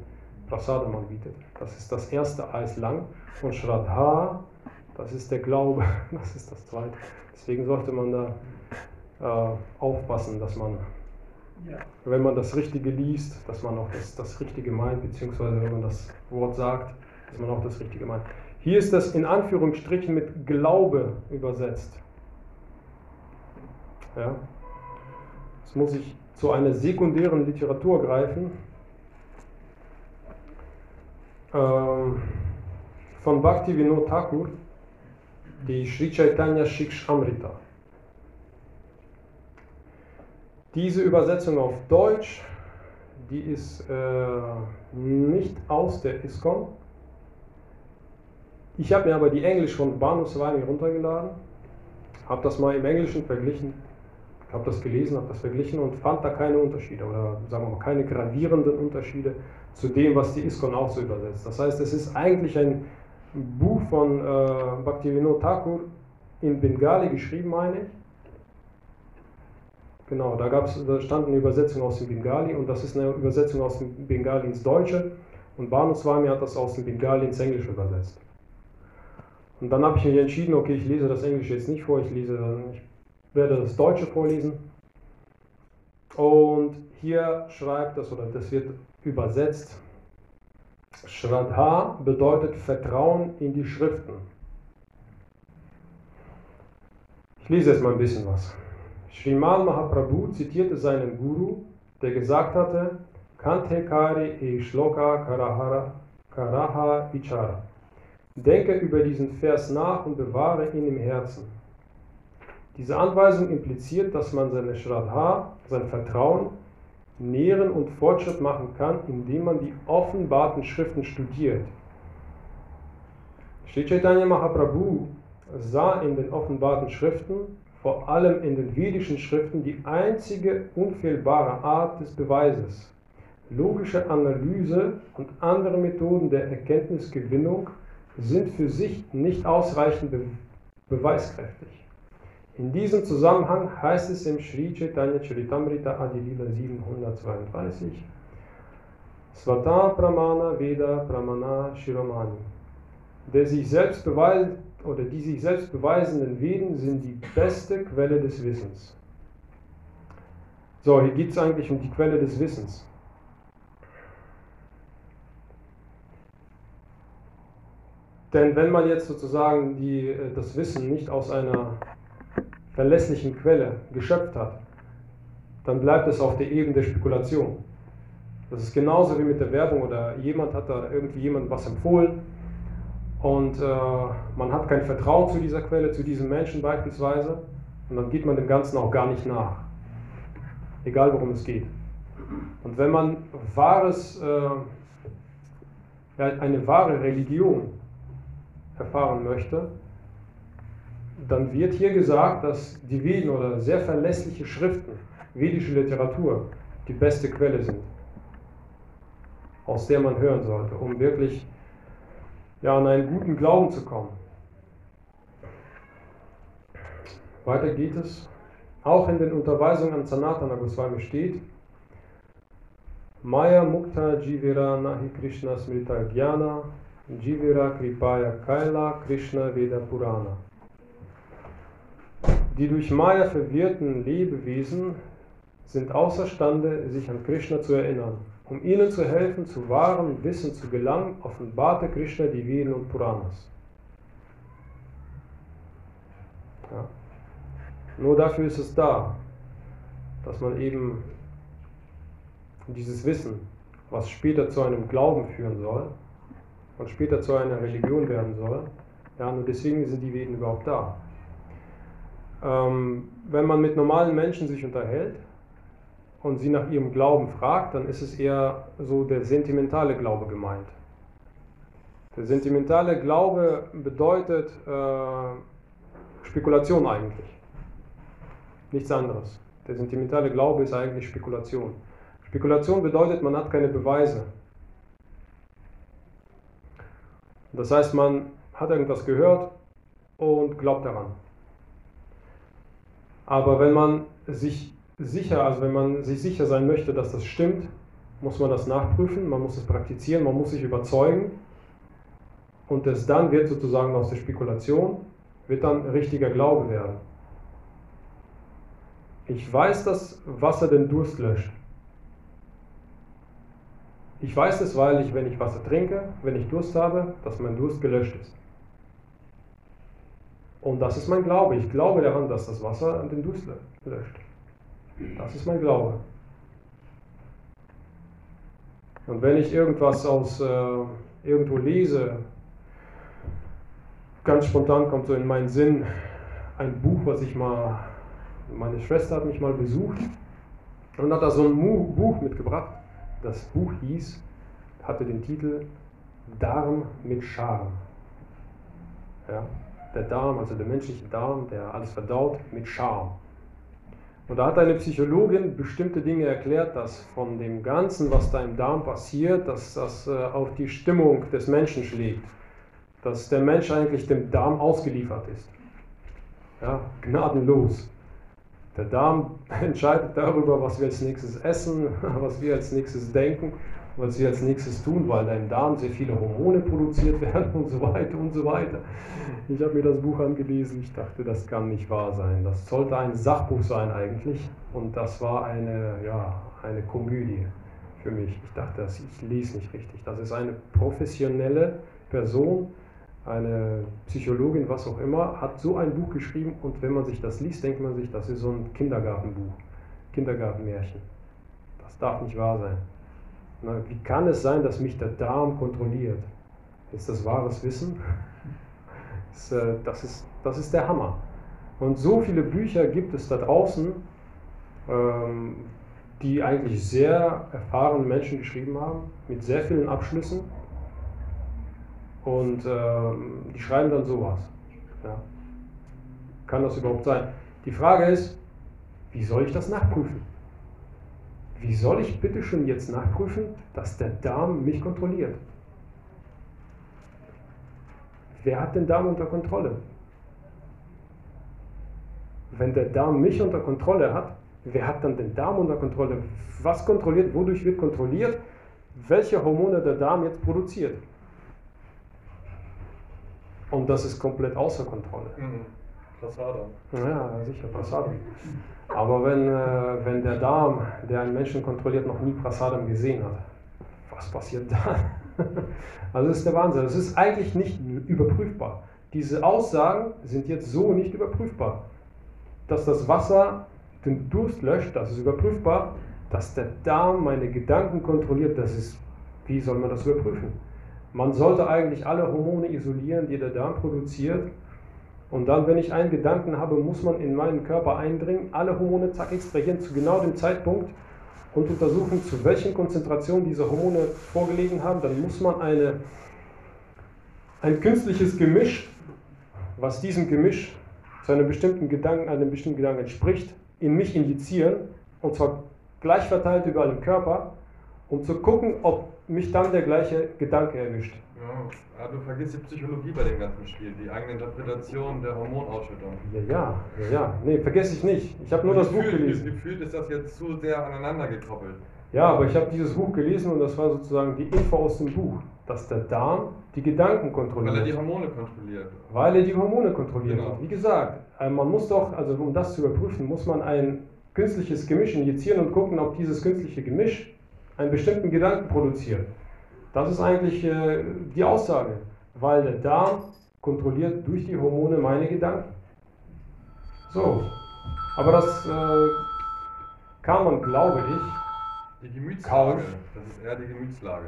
Prasadam anbietet. Das ist das erste Eis lang und Shraddha, das ist der Glaube, das ist das zweite. Deswegen sollte man da aufpassen, dass man, ja. wenn man das Richtige liest, dass man auch das, das Richtige meint, beziehungsweise wenn man das Wort sagt, dass man auch das Richtige meint. Hier ist das in Anführungsstrichen mit Glaube übersetzt. Ja. Jetzt muss ich zu einer sekundären Literatur greifen. Ähm, von Bhakti Vinod Thakur, die Sri Chaitanya Shikshamrita. Diese Übersetzung auf Deutsch, die ist äh, nicht aus der ISKCON, ich habe mir aber die Englisch von Banu Swami runtergeladen, habe das mal im Englischen verglichen, habe das gelesen, habe das verglichen und fand da keine Unterschiede oder sagen wir mal keine gravierenden Unterschiede zu dem, was die ISKCON auch so übersetzt. Das heißt, es ist eigentlich ein Buch von äh, Bhaktivinoda Thakur in Bengali geschrieben, meine ich. Genau, da, gab's, da stand eine Übersetzung aus dem Bengali und das ist eine Übersetzung aus dem Bengali ins Deutsche und Banu Swami hat das aus dem Bengali ins Englische übersetzt. Und dann habe ich mich entschieden, okay, ich lese das Englische jetzt nicht vor, ich lese, ich werde das Deutsche vorlesen. Und hier schreibt das, oder das wird übersetzt, Shraddha bedeutet Vertrauen in die Schriften. Ich lese jetzt mal ein bisschen was. Sriman Mahaprabhu zitierte seinen Guru, der gesagt hatte, Kante Kari e Shloka Karahara, Karaha Vichara. Denke über diesen Vers nach und bewahre ihn im Herzen. Diese Anweisung impliziert, dass man seine Shraddha, sein Vertrauen, nähren und Fortschritt machen kann, indem man die offenbarten Schriften studiert. Sri Chaitanya Mahaprabhu sah in den offenbarten Schriften, vor allem in den vedischen Schriften, die einzige unfehlbare Art des Beweises. Logische Analyse und andere Methoden der Erkenntnisgewinnung sind für sich nicht ausreichend be beweiskräftig. In diesem Zusammenhang heißt es im Sri Chaitanya Charitamrita Adilila 732 Svata Pramana Veda Pramana Shiromani. Der sich selbst beweist oder die sich selbst beweisenden Veden sind die beste Quelle des Wissens. So, hier geht es eigentlich um die Quelle des Wissens. Denn wenn man jetzt sozusagen die, äh, das Wissen nicht aus einer verlässlichen Quelle geschöpft hat, dann bleibt es auf der Ebene der Spekulation. Das ist genauso wie mit der Werbung oder jemand hat da irgendwie jemand was empfohlen und äh, man hat kein Vertrauen zu dieser Quelle, zu diesem Menschen beispielsweise und dann geht man dem Ganzen auch gar nicht nach. Egal worum es geht. Und wenn man wahres, äh, eine wahre Religion erfahren möchte, dann wird hier gesagt, dass die Veden oder sehr verlässliche Schriften, vedische Literatur, die beste Quelle sind, aus der man hören sollte, um wirklich ja, an einen guten Glauben zu kommen. Weiter geht es. Auch in den Unterweisungen an Sanatana Goswami steht, Maya Mukta Jivira Nahi Krishna Smrita Jnana Jivira Kripaya Kaila Krishna Veda Purana. Die durch Maya verwirrten Lebewesen sind außerstande, sich an Krishna zu erinnern. Um ihnen zu helfen, zu wahrem Wissen zu gelangen, offenbarte Krishna die Veden und Puranas. Ja. Nur dafür ist es da, dass man eben dieses Wissen, was später zu einem Glauben führen soll und später zu einer Religion werden soll, ja, nur deswegen sind die Veden überhaupt da. Ähm, wenn man mit normalen Menschen sich unterhält und sie nach ihrem Glauben fragt, dann ist es eher so der sentimentale Glaube gemeint. Der sentimentale Glaube bedeutet äh, Spekulation eigentlich. Nichts anderes. Der sentimentale Glaube ist eigentlich Spekulation. Spekulation bedeutet, man hat keine Beweise. Das heißt, man hat irgendwas gehört und glaubt daran. Aber wenn man sich sicher, also wenn man sich sicher sein möchte, dass das stimmt, muss man das nachprüfen, man muss es praktizieren, man muss sich überzeugen. Und es dann wird sozusagen aus der Spekulation, wird dann richtiger Glaube werden. Ich weiß, dass Wasser den Durst löscht. Ich weiß es, weil ich, wenn ich Wasser trinke, wenn ich Durst habe, dass mein Durst gelöscht ist. Und das ist mein Glaube. Ich glaube daran, dass das Wasser den Durst löscht. Das ist mein Glaube. Und wenn ich irgendwas aus äh, irgendwo lese, ganz spontan kommt so in meinen Sinn ein Buch, was ich mal, meine Schwester hat mich mal besucht und hat da so ein Buch mitgebracht. Das Buch hieß, hatte den Titel Darm mit Charme. Ja, der Darm, also der menschliche Darm, der alles verdaut, mit Charme. Und da hat eine Psychologin bestimmte Dinge erklärt, dass von dem Ganzen, was da im Darm passiert, dass das äh, auf die Stimmung des Menschen schlägt. Dass der Mensch eigentlich dem Darm ausgeliefert ist. Ja, gnadenlos. Der Darm entscheidet darüber, was wir als nächstes essen, was wir als nächstes denken was sie als nächstes tun, weil da im Darm sehr viele Hormone produziert werden und so weiter und so weiter. Ich habe mir das Buch angelesen, ich dachte, das kann nicht wahr sein. Das sollte ein Sachbuch sein eigentlich und das war eine, ja, eine Komödie für mich. Ich dachte, das, ich lese nicht richtig. Das ist eine professionelle Person, eine Psychologin, was auch immer, hat so ein Buch geschrieben und wenn man sich das liest, denkt man sich, das ist so ein Kindergartenbuch, Kindergartenmärchen. Das darf nicht wahr sein. Wie kann es sein, dass mich der Darm kontrolliert? Ist das wahres Wissen? Das, äh, das, ist, das ist der Hammer. Und so viele Bücher gibt es da draußen, ähm, die eigentlich sehr erfahrene Menschen geschrieben haben, mit sehr vielen Abschlüssen. Und ähm, die schreiben dann sowas. Ja. Kann das überhaupt sein? Die Frage ist, wie soll ich das nachprüfen? Wie soll ich bitte schon jetzt nachprüfen, dass der Darm mich kontrolliert? Wer hat den Darm unter Kontrolle? Wenn der Darm mich unter Kontrolle hat, wer hat dann den Darm unter Kontrolle? Was kontrolliert, wodurch wird kontrolliert, welche Hormone der Darm jetzt produziert? Und das ist komplett außer Kontrolle. Mhm. Prasada. Ja, sicher, Prasadam. Aber wenn, äh, wenn der Darm, der einen Menschen kontrolliert, noch nie Prasadam gesehen hat, was passiert dann? Also das ist der Wahnsinn. Das ist eigentlich nicht überprüfbar. Diese Aussagen sind jetzt so nicht überprüfbar. Dass das Wasser den Durst löscht, das ist überprüfbar. Dass der Darm meine Gedanken kontrolliert, das ist, wie soll man das überprüfen? Man sollte eigentlich alle Hormone isolieren, die der Darm produziert. Und dann, wenn ich einen Gedanken habe, muss man in meinen Körper eindringen, alle Hormone zack extrahieren zu genau dem Zeitpunkt und untersuchen, zu welchen Konzentrationen diese Hormone vorgelegen haben. Dann muss man eine, ein künstliches Gemisch, was diesem Gemisch zu einem bestimmten Gedanken, einem bestimmten Gedanken entspricht, in mich injizieren. Und zwar gleich verteilt überall im Körper, um zu gucken, ob mich dann der gleiche Gedanke erwischt. Ja, du vergisst die Psychologie bei dem ganzen Spiel, die eigene Interpretation der Hormonausschüttung. Ja, ja, ja, ja. Nee, vergesse ich nicht. Ich habe nur das Buch gelesen. Gefühlt ist das jetzt zu sehr aneinander gekoppelt. Ja, aber ich habe dieses Buch gelesen und das war sozusagen die Info aus dem Buch, dass der Darm die Gedanken Weil kontrolliert. er die Hormone kontrolliert. Weil er die Hormone kontrolliert Genau. hat. Wie gesagt, äh, man muss doch, also um das zu überprüfen, muss man ein künstliches Gemisch injizieren und gucken, ob dieses künstliche Gemisch einen bestimmten Gedanken produziert. Das ist eigentlich äh, die Aussage, weil der Darm kontrolliert durch die Hormone meine Gedanken. So, aber das äh, kann man, glaube ich, Die Gemütslage, Kauf. das ist eher die Gemütslage.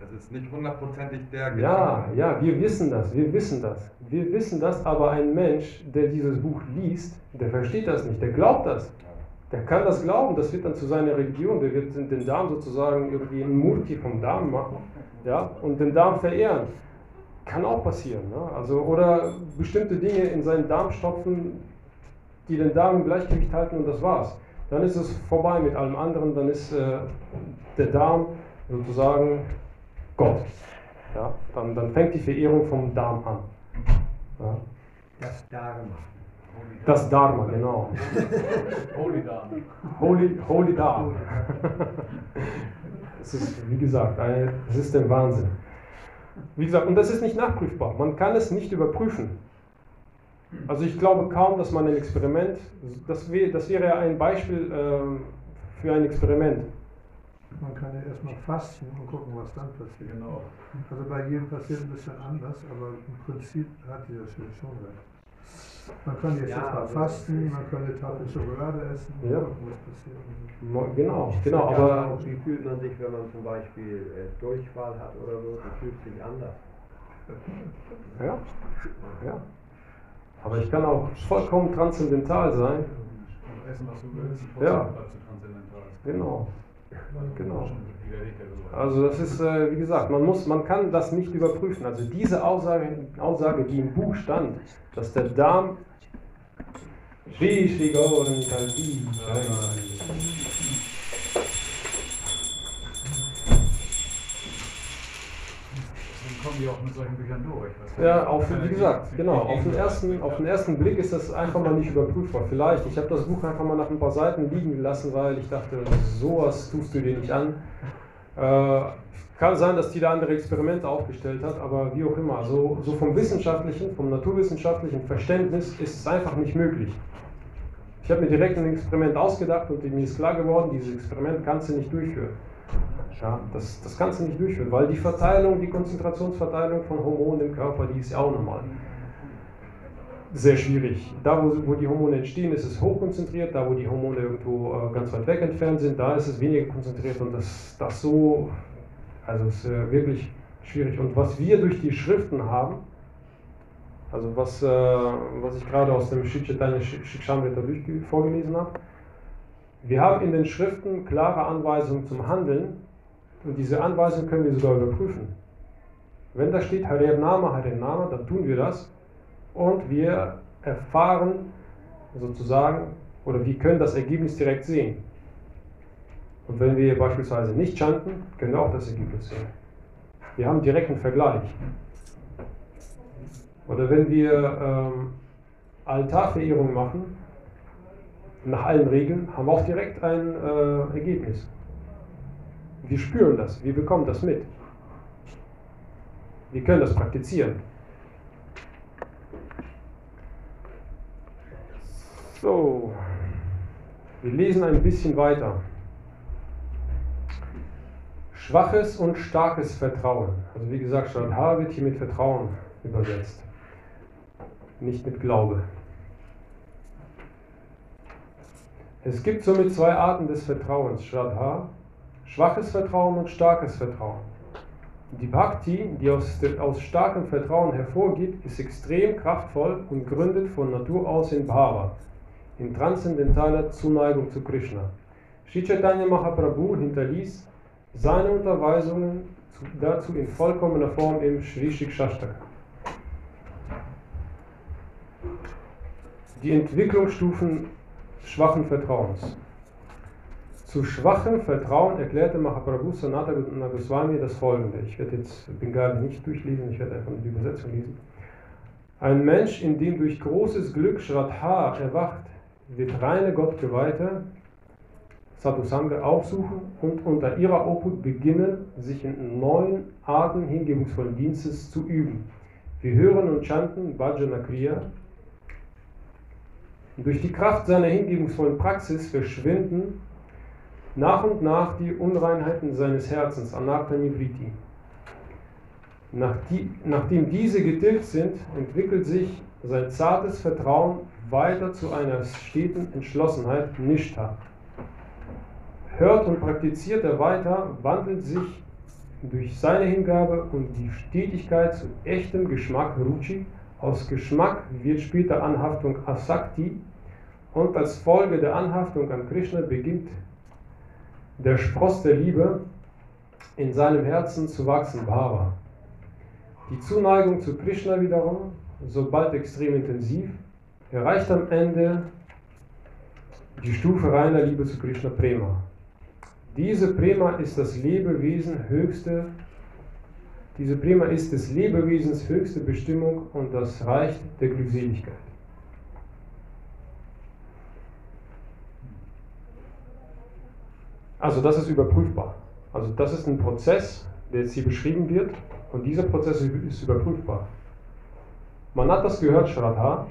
Das ist nicht hundertprozentig der Ja, Gedanke. ja, wir wissen das, wir wissen das. Wir wissen das, aber ein Mensch, der dieses Buch liest, der versteht das nicht, der glaubt das. Der kann das glauben, das wird dann zu seiner Religion, der wird den Darm sozusagen irgendwie ein Murti vom Darm machen ja, und den Darm verehren. Kann auch passieren. Ne? Also, oder bestimmte Dinge in seinen Darm stopfen, die den Darm im Gleichgewicht halten und das war's. Dann ist es vorbei mit allem anderen, dann ist äh, der Darm sozusagen Gott. Ja? Dann, dann fängt die Verehrung vom Darm an. Ja? Das Dharma. Das Dharma, genau. Holy Dame. Holy, Holy Darm. Es ist, wie gesagt, ein, es ist der Wahnsinn. Wie gesagt, und das ist nicht nachprüfbar. Man kann es nicht überprüfen. Also ich glaube kaum, dass man ein Experiment, das, wär, das wäre ja ein Beispiel ähm, für ein Experiment. Man kann ja erstmal fasten und gucken, was dann passiert. Genau. Also bei jedem passiert ein bisschen anders, aber im Prinzip hat die das schon schon recht. Man kann jetzt Ja, erstmal fasten, man kann eine Tafel Schokolade essen Ja. Genau, genau, aber auch, Wie fühlt man sich, wenn man zum Beispiel äh, Durchfall hat oder so? Das fühlt sich anders. ja, ja. Aber ich kann auch vollkommen transzendental sein. Und essen, was du willst, Ja. transzendental. Genau. Genau. Also. Das ist, äh, wie gesagt, man, muss, man kann das nicht überprüfen. Also diese Aussage, Aussage, die im Buch stand, dass der Darm Shri Shri Gaurang kommen die auch mit solchen Büchern durch. Ja, auf, wie gesagt, genau, auf den, ersten, auf den ersten Blick ist das einfach mal nicht überprüfbar. Vielleicht, ich habe das Buch einfach mal nach ein paar Seiten liegen gelassen, weil ich dachte, sowas tust du dir nicht an. Äh, kann sein, dass die da andere Experimente aufgestellt hat, aber wie auch immer, so, so vom wissenschaftlichen, vom naturwissenschaftlichen Verständnis ist es einfach nicht möglich. Ich habe mir direkt ein Experiment ausgedacht und mir ist klar geworden, dieses Experiment kannst du nicht durchführen. Ja, das, das kannst du nicht durchführen, weil die Verteilung, die Konzentrationsverteilung von Hormonen im Körper, die ist ja auch normal. Sehr schwierig. Da, wo, wo die Hormone entstehen, ist es hochkonzentriert. Da, wo die Hormone irgendwo äh, ganz weit weg entfernt sind, da ist es weniger konzentriert. Und das, das so, also ist äh, wirklich schwierig. Und was wir durch die Schriften haben, also was, äh, was ich gerade aus dem Shikshamrita vorgelesen habe, wir haben in den Schriften klare Anweisungen zum Handeln und diese Anweisungen können wir sogar überprüfen. Wenn da steht Harer Nama, Harer Nama, dann tun wir das und wir erfahren sozusagen oder wir können das Ergebnis direkt sehen. Und wenn wir beispielsweise nicht chanten, können wir auch das Ergebnis sehen. Wir haben direkten Vergleich. Oder wenn wir ähm, Altarverehrung machen, nach allen Regeln, haben wir auch direkt ein äh, Ergebnis. Wir spüren das, wir bekommen das mit. Wir können das praktizieren. So, wir lesen ein bisschen weiter. Schwaches und starkes Vertrauen. Also wie gesagt, Shraddha wird hier mit Vertrauen übersetzt, nicht mit Glaube. Es gibt somit zwei Arten des Vertrauens, Shraddha, schwaches Vertrauen und starkes Vertrauen. Die Bhakti, die aus, aus starkem Vertrauen hervorgeht, ist extrem kraftvoll und gründet von Natur aus in Bhava, in transzendentaler Zuneigung zu Krishna. Sri Chaitanya Mahaprabhu hinterließ seine Unterweisungen dazu in vollkommener Form im Sri Shikshashtaka. Die Entwicklungsstufen schwachen Vertrauens. Zu schwachem Vertrauen erklärte Mahaprabhu Sanatana Goswami das folgende. Ich werde jetzt Bengali nicht durchlesen, ich werde einfach die Übersetzung lesen. Ein Mensch, in dem durch großes Glück Shraddha erwacht, wird reine Gottgeweihte Sadhusanga aufsuchen und unter ihrer Obhut beginnen, sich in neuen Arten hingebungsvollen Dienstes zu üben. Wir hören und chanten Bhajana Kriya. Durch die Kraft seiner hingebungsvollen Praxis verschwinden nach und nach die Unreinheiten seines Herzens, Anartha Nivriti. Nach die, nachdem diese getilgt sind, entwickelt sich sein zartes Vertrauen weiter zu einer steten Entschlossenheit, Nishtha. Hört und praktiziert er weiter, wandelt sich durch seine Hingabe und die Stetigkeit zu echtem Geschmack, Ruchi. Aus Geschmack wird später Anhaftung Asakti und als Folge der Anhaftung an Krishna beginnt der Spross der Liebe in seinem Herzen zu wachsen, Bhava. Die Zuneigung zu Krishna wiederum, sobald extrem intensiv, erreicht am Ende die Stufe reiner Liebe zu Krishna Prema. Diese Prema ist das Lebewesen höchste, diese Prema ist des Lebewesens höchste Bestimmung und das Reich der Glückseligkeit. Also das ist überprüfbar. Also das ist ein Prozess, der jetzt hier beschrieben wird und dieser Prozess ist überprüfbar. Man hat das gehört, Shraddha,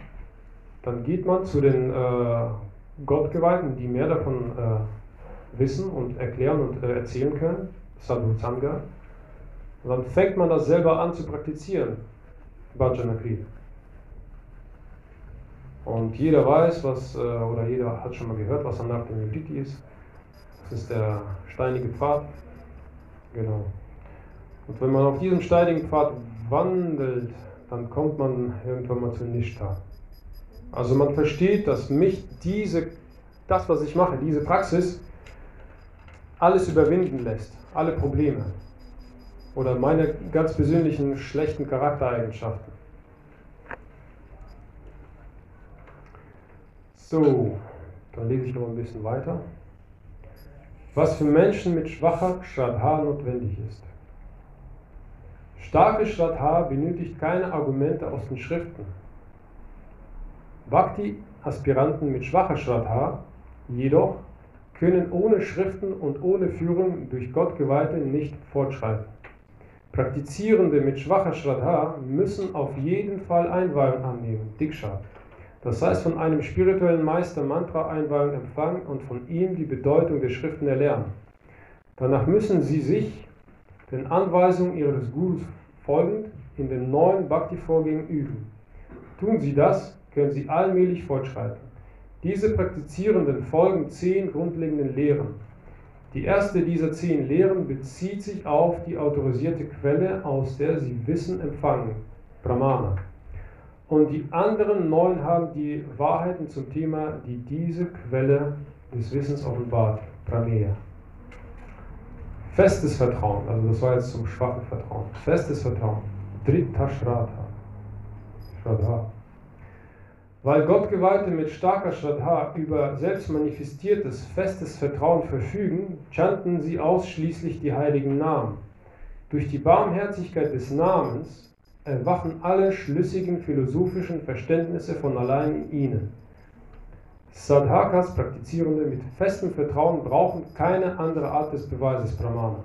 dann geht man zu den äh, Gottgeweihten, die mehr davon äh, wissen und erklären und äh, erzählen können, Sadhu Sangha, und dann fängt man das selber an zu praktizieren, Bhajana Kriya. Und jeder weiß, was, äh, oder jeder hat schon mal gehört, was Anartha Nivritti ist. Das ist der steinige Pfad. Genau. Und wenn man auf diesem steinigen Pfad wandelt, dann kommt man irgendwann mal zu Nishtha. Also man versteht, dass mich diese, das, was ich mache, diese Praxis, alles überwinden lässt, alle Probleme oder meine ganz persönlichen schlechten Charaktereigenschaften. So, dann lese ich noch ein bisschen weiter was für Menschen mit schwacher Shraddha notwendig ist. Starke Shraddha benötigt keine Argumente aus den Schriften. Bhakti-Aspiranten mit schwacher Shraddha jedoch können ohne Schriften und ohne Führung durch Gottgeweihte nicht fortschreiten. Praktizierende mit schwacher Shraddha müssen auf jeden Fall Einweihung annehmen, Diksha, das heißt, von einem spirituellen Meister Mantra-Einweihung empfangen und von ihm die Bedeutung der Schriften erlernen. Danach müssen sie sich den Anweisungen ihres Gurus folgend in den neuen Bhakti-Vorgängen üben. Tun sie das, können sie allmählich fortschreiten. Diese Praktizierenden folgen zehn grundlegenden Lehren. Die erste dieser zehn Lehren bezieht sich auf die autorisierte Quelle, aus der sie Wissen empfangen, Brahmana. Und die anderen neun haben die Wahrheiten zum Thema, die diese Quelle des Wissens offenbart, Prameya. Festes Vertrauen, also das war jetzt zum schwachen Vertrauen. Festes Vertrauen, Dritta Shraddha. Shraddha. Weil Gottgeweihte mit starker Shraddha über selbst manifestiertes, festes Vertrauen verfügen, chanten sie ausschließlich die heiligen Namen. Durch die Barmherzigkeit des Namens erwachen alle schlüssigen philosophischen Verständnisse von allein in ihnen. Sadhakas, Praktizierende mit festem Vertrauen, brauchen keine andere Art des Beweises Pramana.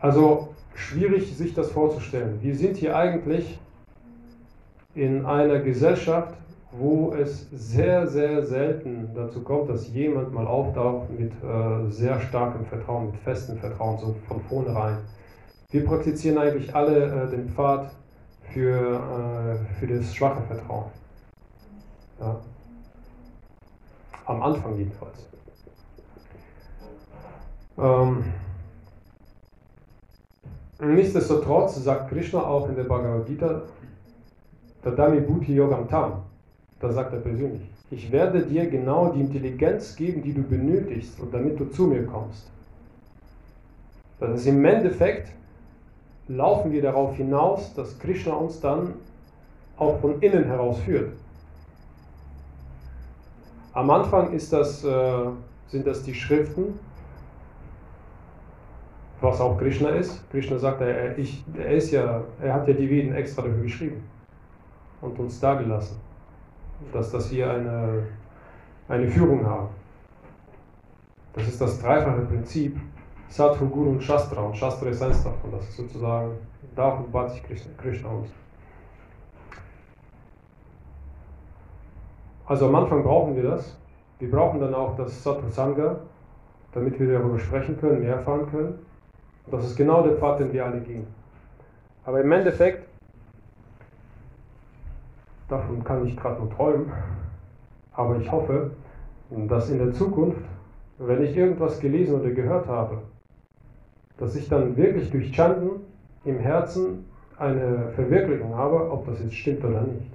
Also schwierig sich das vorzustellen. Wir sind hier eigentlich in einer Gesellschaft, wo es sehr, sehr selten dazu kommt, dass jemand mal auftaucht mit äh, sehr starkem Vertrauen, mit festem Vertrauen, so von vornherein. Wir praktizieren eigentlich alle äh, den Pfad für, äh, für das schwache Vertrauen. Ja. Am Anfang jedenfalls. Ähm, nichtsdestotrotz sagt Krishna auch in der Bhagavad Gita, Tadami Bhuti Yogam Tam, da sagt er persönlich, ich werde dir genau die Intelligenz geben, die du benötigst und damit du zu mir kommst. Das ist im Endeffekt, laufen wir darauf hinaus, dass Krishna uns dann auch von innen heraus führt. Am Anfang das, äh, sind das die Schriften, was auch Krishna ist. Krishna sagt, er, ich, er, ist ja, er hat ja die Veden extra dafür geschrieben und uns dagelassen, dass, dass wir eine, eine Führung haben. Das ist das dreifache Prinzip, Sadhu, Guru und Shastra. Und Shastra ist eins davon. Das ist sozusagen, davon bat sich Krishna, Krishna uns. Also am Anfang brauchen wir das. Wir brauchen dann auch das Sattva Sangha, damit wir darüber sprechen können, mehr erfahren können. Das ist genau der Pfad, den wir alle gehen. Aber im Endeffekt, davon kann ich gerade nur träumen, aber ich hoffe, dass in der Zukunft, wenn ich irgendwas gelesen oder gehört habe, dass ich dann wirklich durch Chanten im Herzen eine Verwirklichung habe, ob das jetzt stimmt oder nicht.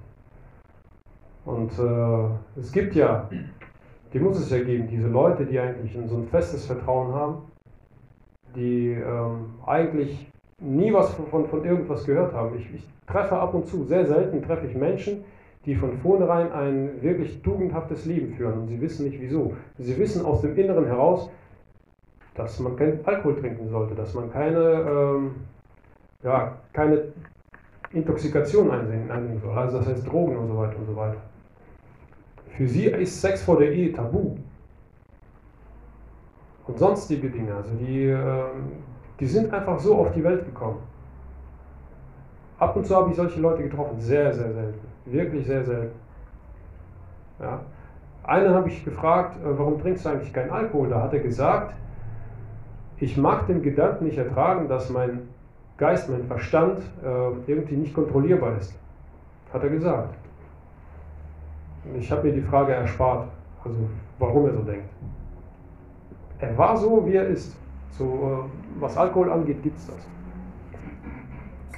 Und äh, es gibt ja, die muss es ja geben, diese Leute, die eigentlich so ein festes Vertrauen haben, die ähm, eigentlich nie was von, von, von irgendwas gehört haben. Ich, ich, treffe ab und zu, sehr selten treffe ich Menschen, die von vornherein ein wirklich tugendhaftes Leben führen und sie wissen nicht wieso. Sie wissen aus dem Inneren heraus, dass man keinen Alkohol trinken sollte, dass man keine, ähm, ja, keine Intoxikation einnehmen soll, also das heißt Drogen und so weiter und so weiter. Für sie ist Sex vor der Ehe tabu. Und sonstige Dinge, also die, ähm, die sind einfach so auf die Welt gekommen. Ab und zu habe ich solche Leute getroffen, sehr, sehr selten. Wirklich sehr selten. Ja. Einen habe ich gefragt, äh, warum trinkst du eigentlich keinen Alkohol? Da hat er gesagt, ich mag den Gedanken nicht ertragen, dass mein Geist, mein Verstand äh, irgendwie nicht kontrollierbar ist. Hat er gesagt. Ich habe mir die Frage erspart, also warum er so denkt. Er war so, wie er ist. So, äh, was Alkohol angeht, gibt es das.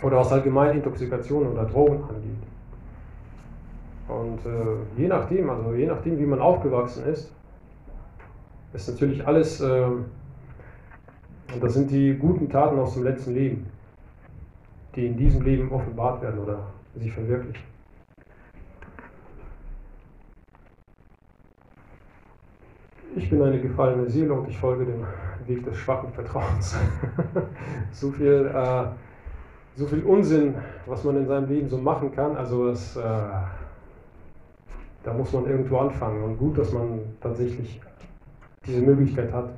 Oder was allgemein Intoxikation oder Drogen angeht. Und äh, je nachdem, also je nachdem, wie man aufgewachsen ist, ist natürlich alles, äh, und das sind die guten Taten aus dem letzten Leben, die in diesem Leben offenbart werden oder sich verwirklichen. Ich bin eine gefallene Seele und ich folge dem Weg des schwachen Vertrauens. so, viel, äh, so viel Unsinn, was man in seinem Leben so machen kann, also das, äh, da muss man irgendwo anfangen. Und gut, dass man tatsächlich diese Möglichkeit hat.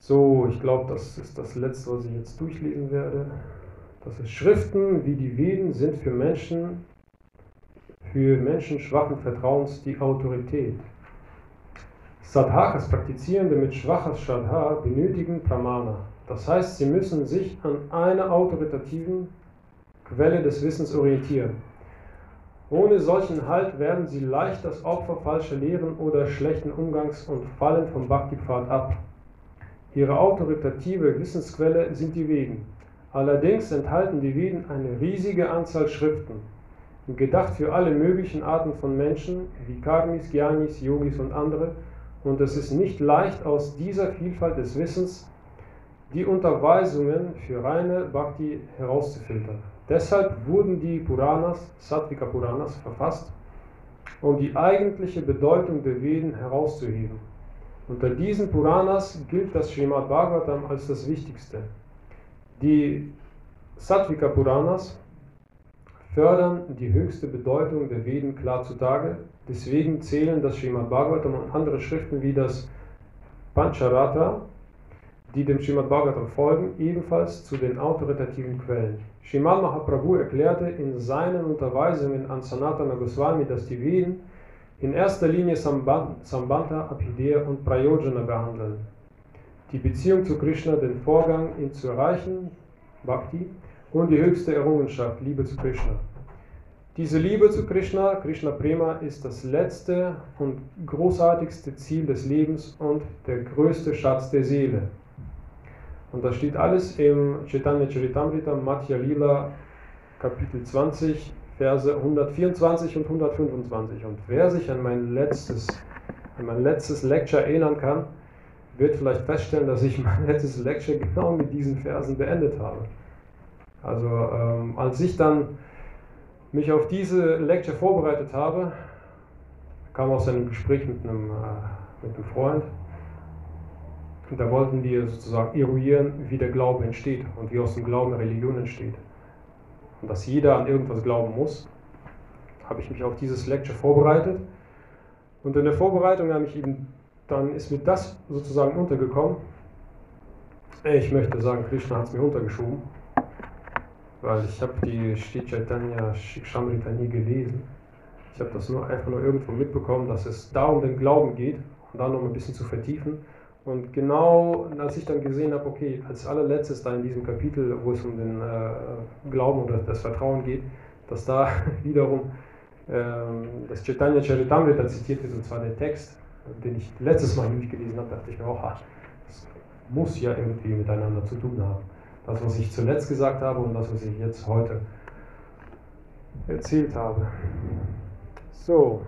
So, ich glaube, das ist das Letzte, was ich jetzt durchlesen werde. Das ist Schriften wie die Veden sind für Menschen, für Menschen schwachen Vertrauens die Autorität. Sadhakas Praktizierende mit schwacher Shraddha benötigen Pramana. Das heißt, sie müssen sich an einer autoritativen Quelle des Wissens orientieren. Ohne solchen Halt werden sie leicht das Opfer falscher Lehren oder schlechten Umgangs und fallen vom Bhakti-Pfad ab. Ihre autoritative Wissensquelle sind die Veden. Allerdings enthalten die Veden eine riesige Anzahl Schriften, gedacht für alle möglichen Arten von Menschen, wie Karmis, Gyanis, Yogis und andere, und es ist nicht leicht aus dieser Vielfalt des Wissens die Unterweisungen für reine Bhakti herauszufiltern. Deshalb wurden die Puranas, Sattvika Puranas, verfasst, um die eigentliche Bedeutung der Veden herauszuheben. Unter diesen Puranas gilt das Srimad Bhagavatam als das Wichtigste. Die Sattvika Puranas fördern die höchste Bedeutung der Veden klar zutage. Deswegen zählen das Srimad Bhagavatam und andere Schriften wie das Pancharatra, die dem Srimad Bhagavatam folgen, ebenfalls zu den autoritativen Quellen. Srimad Mahaprabhu erklärte in seinen Unterweisungen an Sanatana Goswami, dass die Veden in erster Linie Sambandha, Abhidya und Prayojana behandeln. Die Beziehung zu Krishna, den Vorgang, ihn zu erreichen, Bhakti, und die höchste Errungenschaft, Liebe zu Krishna. Diese Liebe zu Krishna, Krishna Prema, ist das letzte und großartigste Ziel des Lebens und der größte Schatz der Seele. Und das steht alles im Chaitanya Charitamrita Madhya Lila Kapitel 20, Verse 124 und 125. Und wer sich an mein letztes, an mein letztes Lecture erinnern kann, wird vielleicht feststellen, dass ich mein letztes Lecture genau mit diesen Versen beendet habe. Also ähm, als ich dann mich auf diese Lecture vorbereitet habe, kam aus einem Gespräch mit einem, äh, mit einem Freund, und da wollten wir sozusagen eruieren, wie der Glaube entsteht und wie aus dem Glauben Religion entsteht. Und dass jeder an irgendwas glauben muss, habe ich mich auf dieses Lecture vorbereitet. Und in der Vorbereitung habe ich eben, dann ist mir das sozusagen untergekommen. Ich möchte sagen, Krishna hat es mir untergeschoben, weil ich habe die Shri Chaitanya Shikshamrita nie gelesen. Ich habe das nur einfach nur irgendwo mitbekommen, dass es da um den Glauben geht und dann noch ein bisschen zu vertiefen. Und genau als ich dann gesehen habe, okay, als allerletztes da in diesem Kapitel, wo es um den äh, Glauben oder das Vertrauen geht, dass da wiederum äh, das Chaitanya Charitamrita zitiert wird, und zwar der Text, den ich letztes Mal durchgelesen habe, dachte ich mir ach, das muss ja irgendwie miteinander zu tun haben. Das, was ich zuletzt gesagt habe und das, was ich jetzt heute erzählt habe. So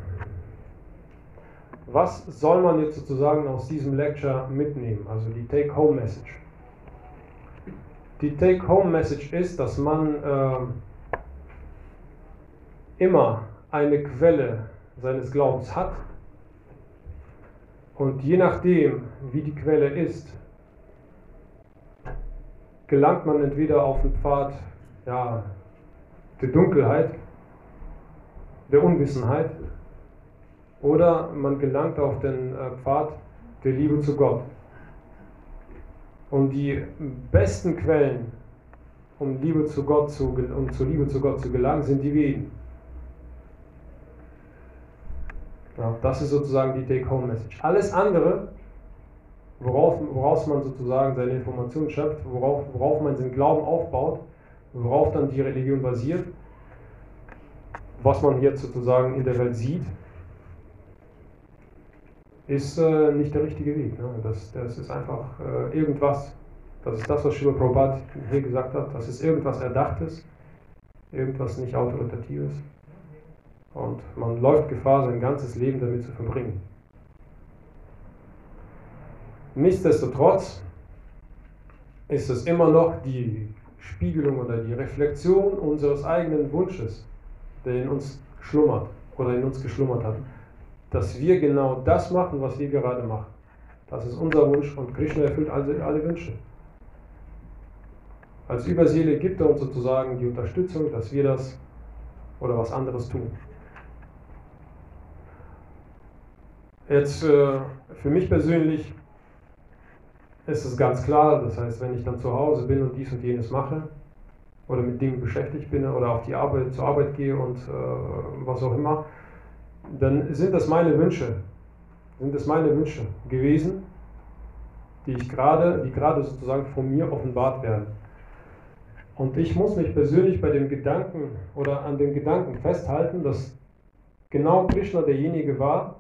was soll man jetzt sozusagen aus diesem Lecture mitnehmen, also die Take-Home-Message? Die Take-Home-Message ist, dass man äh, immer eine Quelle seines Glaubens hat und je nachdem, wie die Quelle ist, gelangt man entweder auf den Pfad ja, der Dunkelheit, der Unwissenheit oder man gelangt auf den äh, Pfad der Liebe zu Gott. Und die besten Quellen, um, Liebe zu Gott zu, um zur Liebe zu Gott zu gelangen, sind die Veden. Ja, das ist sozusagen die Take-Home-Message. Alles andere, worauf, woraus man sozusagen seine Informationen schöpft, worauf, worauf man seinen Glauben aufbaut, worauf dann die Religion basiert, was man jetzt sozusagen in der Welt sieht, ist äh, nicht der richtige Weg. Ne? Das, das ist einfach äh, irgendwas. Das ist das, was Shiva Prabhupada hier gesagt hat. Das ist irgendwas Erdachtes, irgendwas nicht Autoritatives. Und man läuft Gefahr, sein ganzes Leben damit zu verbringen. Nichtsdestotrotz ist es immer noch die Spiegelung oder die Reflexion unseres eigenen Wunsches, der in uns schlummert oder in uns geschlummert hat dass wir genau das machen, was wir gerade machen. Das ist unser Wunsch und Krishna erfüllt alle, alle Wünsche. Als Überseele gibt er uns sozusagen die Unterstützung, dass wir das oder was anderes tun. Jetzt äh, für mich persönlich ist es ganz klar, das heißt, wenn ich dann zu Hause bin und dies und jenes mache oder mit Dingen beschäftigt bin oder auf die Arbeit, zur Arbeit gehe und äh, was auch immer, dann sind das meine Wünsche. sind es meine Wünsche gewesen, die ich gerade, die gerade sozusagen von mir offenbart werden. Und ich muss mich persönlich bei dem Gedanken oder an dem Gedanken festhalten, dass genau Krishna derjenige war,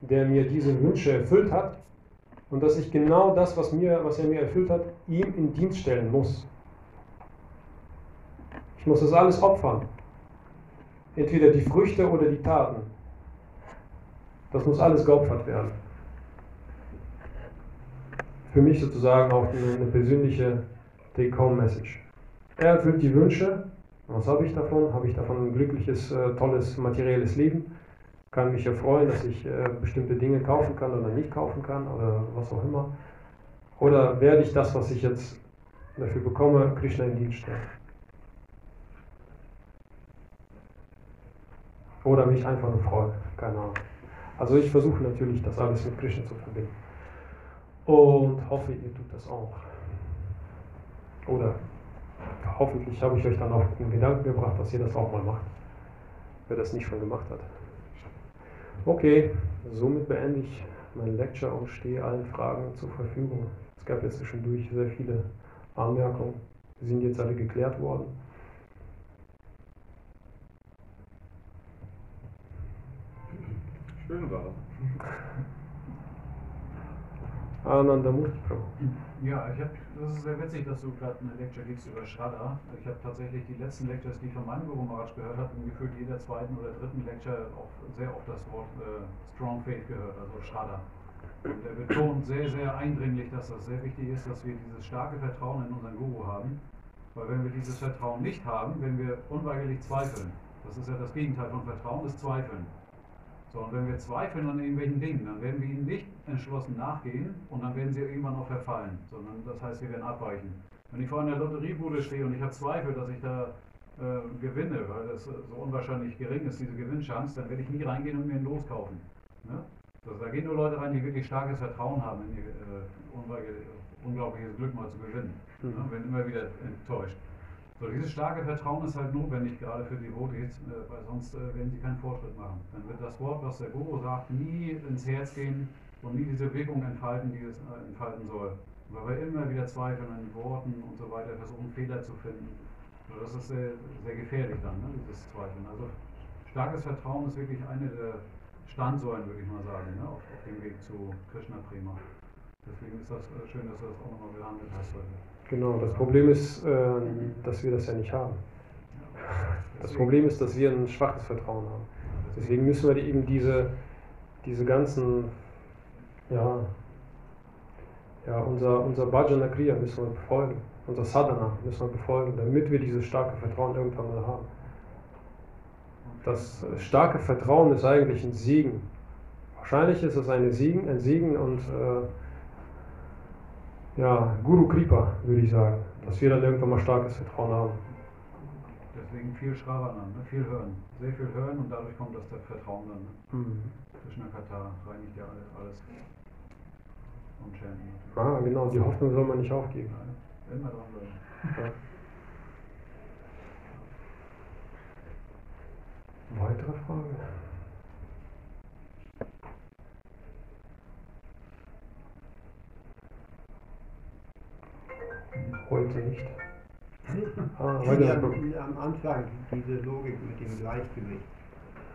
der mir diese Wünsche erfüllt hat und dass ich genau das, was, mir, was er mir erfüllt hat, ihm in Dienst stellen muss. Ich muss das alles opfern. Entweder die Früchte oder die Taten. Das muss alles geopfert werden. Für mich sozusagen auch eine, persönliche Take-Home-Message. Er erfüllt die Wünsche. Was habe ich davon? Habe ich davon ein glückliches, äh, tolles, materielles Leben? Kann mich erfreuen, dass ich äh, bestimmte Dinge kaufen kann oder nicht kaufen kann oder was auch immer. Oder werde ich das, was ich jetzt dafür bekomme, Krishna in Dienst stellen? Oder mich einfach nur freuen, keine Ahnung. Also ich versuche natürlich, das alles mit Krishna zu verbinden. Und hoffe, ihr tut das auch. Oder hoffentlich habe ich euch dann auch den Gedanken gebracht, dass ihr das auch mal macht. Wer das nicht schon gemacht hat. Okay, somit beende ich mein Lecture und stehe allen Fragen zur Verfügung. Es gab jetzt zwischendurch sehr viele Anmerkungen. Die sind jetzt alle geklärt worden. Schön war Ananda Murti Prabhu. Ja, ich hab, das ist sehr witzig, dass du gerade eine Lecture gibst über Shraddha. Ich habe tatsächlich die letzten Lectures, die ich von meinem Guru Maharaj gehört habe, in gefühlt jeder zweiten oder dritten Lecture auch sehr oft das Wort äh, Strong Faith gehört, also Shraddha. Und er betont sehr, sehr eindringlich, dass das sehr wichtig ist, dass wir dieses starke Vertrauen in unseren Guru haben. Weil wenn wir dieses Vertrauen nicht haben, wenn wir unweigerlich zweifeln, das ist ja das Gegenteil von Vertrauen, ist Zweifeln. So, und wenn wir zweifeln an irgendwelchen Dingen, dann werden wir ihnen nicht entschlossen nachgehen und dann werden sie irgendwann auch verfallen, sondern das heißt, wir werden abweichen. Wenn ich vor einer Lotteriebude stehe und ich habe Zweifel, dass ich da äh, gewinne, weil das so unwahrscheinlich gering ist, diese Gewinnchance, dann werde ich nie reingehen und mir einen Los kaufen. Ne? Also, da gehen nur Leute rein, die wirklich starkes Vertrauen haben in ihr äh, unglaubliches Glück mal zu gewinnen. Mhm. Ne? Werden immer wieder enttäuscht. So, dieses starke Vertrauen ist halt notwendig, gerade für Devotees, äh, weil sonst äh, werden sie keinen Fortschritt machen. Dann wird das Wort, was der Guru sagt, nie ins Herz gehen und nie diese Wirkung entfalten, die es äh, entfalten soll. Weil wir immer wieder zweifeln an den Worten und so weiter, versuchen Fehler zu finden. Das ist sehr, sehr gefährlich dann, ne, dieses Zweifeln. Also starkes Vertrauen ist wirklich eine der Standsäulen, würde ich mal sagen, ne, auf, auf dem Weg zu Krishna Prima. Deswegen ist das äh, schön, dass du das auch nochmal behandelt hast heute. Genau, das Problem ist, äh, dass wir das ja nicht haben. Das Problem ist, dass wir ein schwaches Vertrauen haben. Deswegen müssen wir eben diese, diese ganzen, ja, ja unser, unser Bhajana Kriya müssen wir befolgen, unser Sadhana müssen wir befolgen, damit wir dieses starke Vertrauen irgendwann mal haben. Das starke Vertrauen ist eigentlich ein Segen. Wahrscheinlich ist es ein Segen, ein Segen und äh, ja, Guru Kripa, würde ich sagen, dass wir dann irgendwann mal starkes Vertrauen haben. Deswegen viel Shravana, ne? viel hören, sehr viel hören und dadurch kommt das Vertrauen dann. Ne? Mhm. Krishna Kata reinigt ja alles. Und Chanten. Ah, genau, die Hoffnung soll man nicht aufgeben. Nein, immer dranbleiben. Ja. Weitere Frage? Heute nicht. Ah, heute ja, am Anfang diese Logik mit dem Gleichgewicht.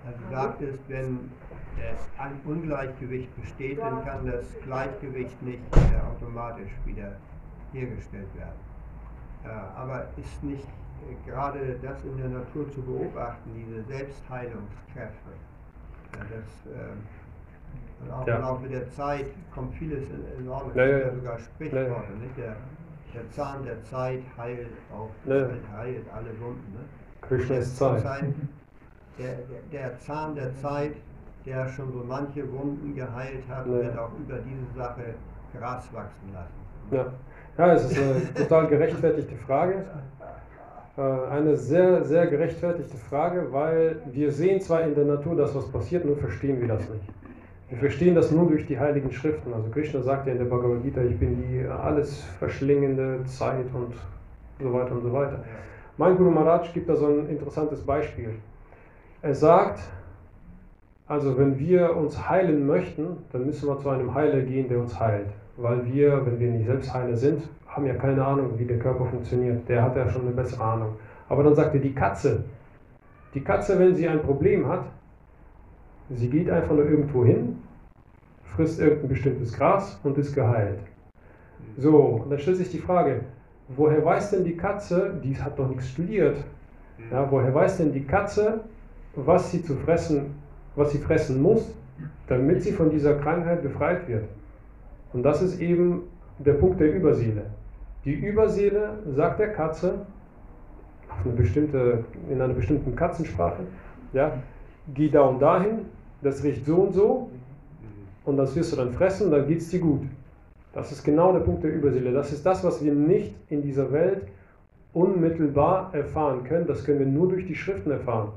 Also du sagtest, wenn ein Ungleichgewicht besteht, dann kann das Gleichgewicht nicht automatisch wieder hergestellt werden. Aber ist nicht äh, gerade das in der Natur zu beobachten, diese Selbstheilungskräfte? das, und auch ja. im Laufe der Zeit kommt vieles in, in Ordnung. Ja, ja, sogar Sprichworte, nicht? Der, der Zahn der Zeit heilt auch ne. heilt alle Wunden. Ne? Krishna ist Zeit. Der, der, der, Zahn der Zeit, der schon so manche Wunden geheilt hat, ne. wird auch über diese Sache Gras wachsen lassen. Ja, ja es ist eine total gerechtfertigte Frage. Äh, eine sehr, sehr gerechtfertigte Frage, weil wir sehen zwar in der Natur, dass was passiert, nur verstehen wir das nicht. Wir verstehen das nur durch die heiligen Schriften. Also Krishna sagt ja in der Bhagavad Gita, ich bin die alles verschlingende Zeit und so weiter und so weiter. Mein Guru Maharaj gibt da so ein interessantes Beispiel. Er sagt, Also wenn wir uns heilen möchten, dann müssen wir zu einem Heiler gehen, der uns heilt. Weil wir, wenn wir nicht selbst Heiler sind, haben ja keine Ahnung, wie der Körper funktioniert. Der hat ja schon eine bessere Ahnung. Aber dann sagte die Katze, die Katze, wenn sie ein Problem hat, sie geht einfach nur irgendwo hin, frisst irgendein bestimmtes Gras und ist geheilt. So, und dann stellt sich die Frage, woher weiß denn die Katze, die hat doch nichts studiert, ja, woher weiß denn die Katze, was sie zu fressen, was sie fressen muss, damit sie von dieser Krankheit befreit wird? Und das ist eben der Punkt der Überseele. Die Überseele sagt der Katze, eine bestimmte, in einer bestimmten Katzensprache, ja, geh da und dahin, das riecht so und so, und das wirst du dann fressen, dann geht es dir gut. Das ist genau der Punkt der Überseele. Das ist das, was wir nicht in dieser Welt unmittelbar erfahren können. Das können wir nur durch die Schriften erfahren.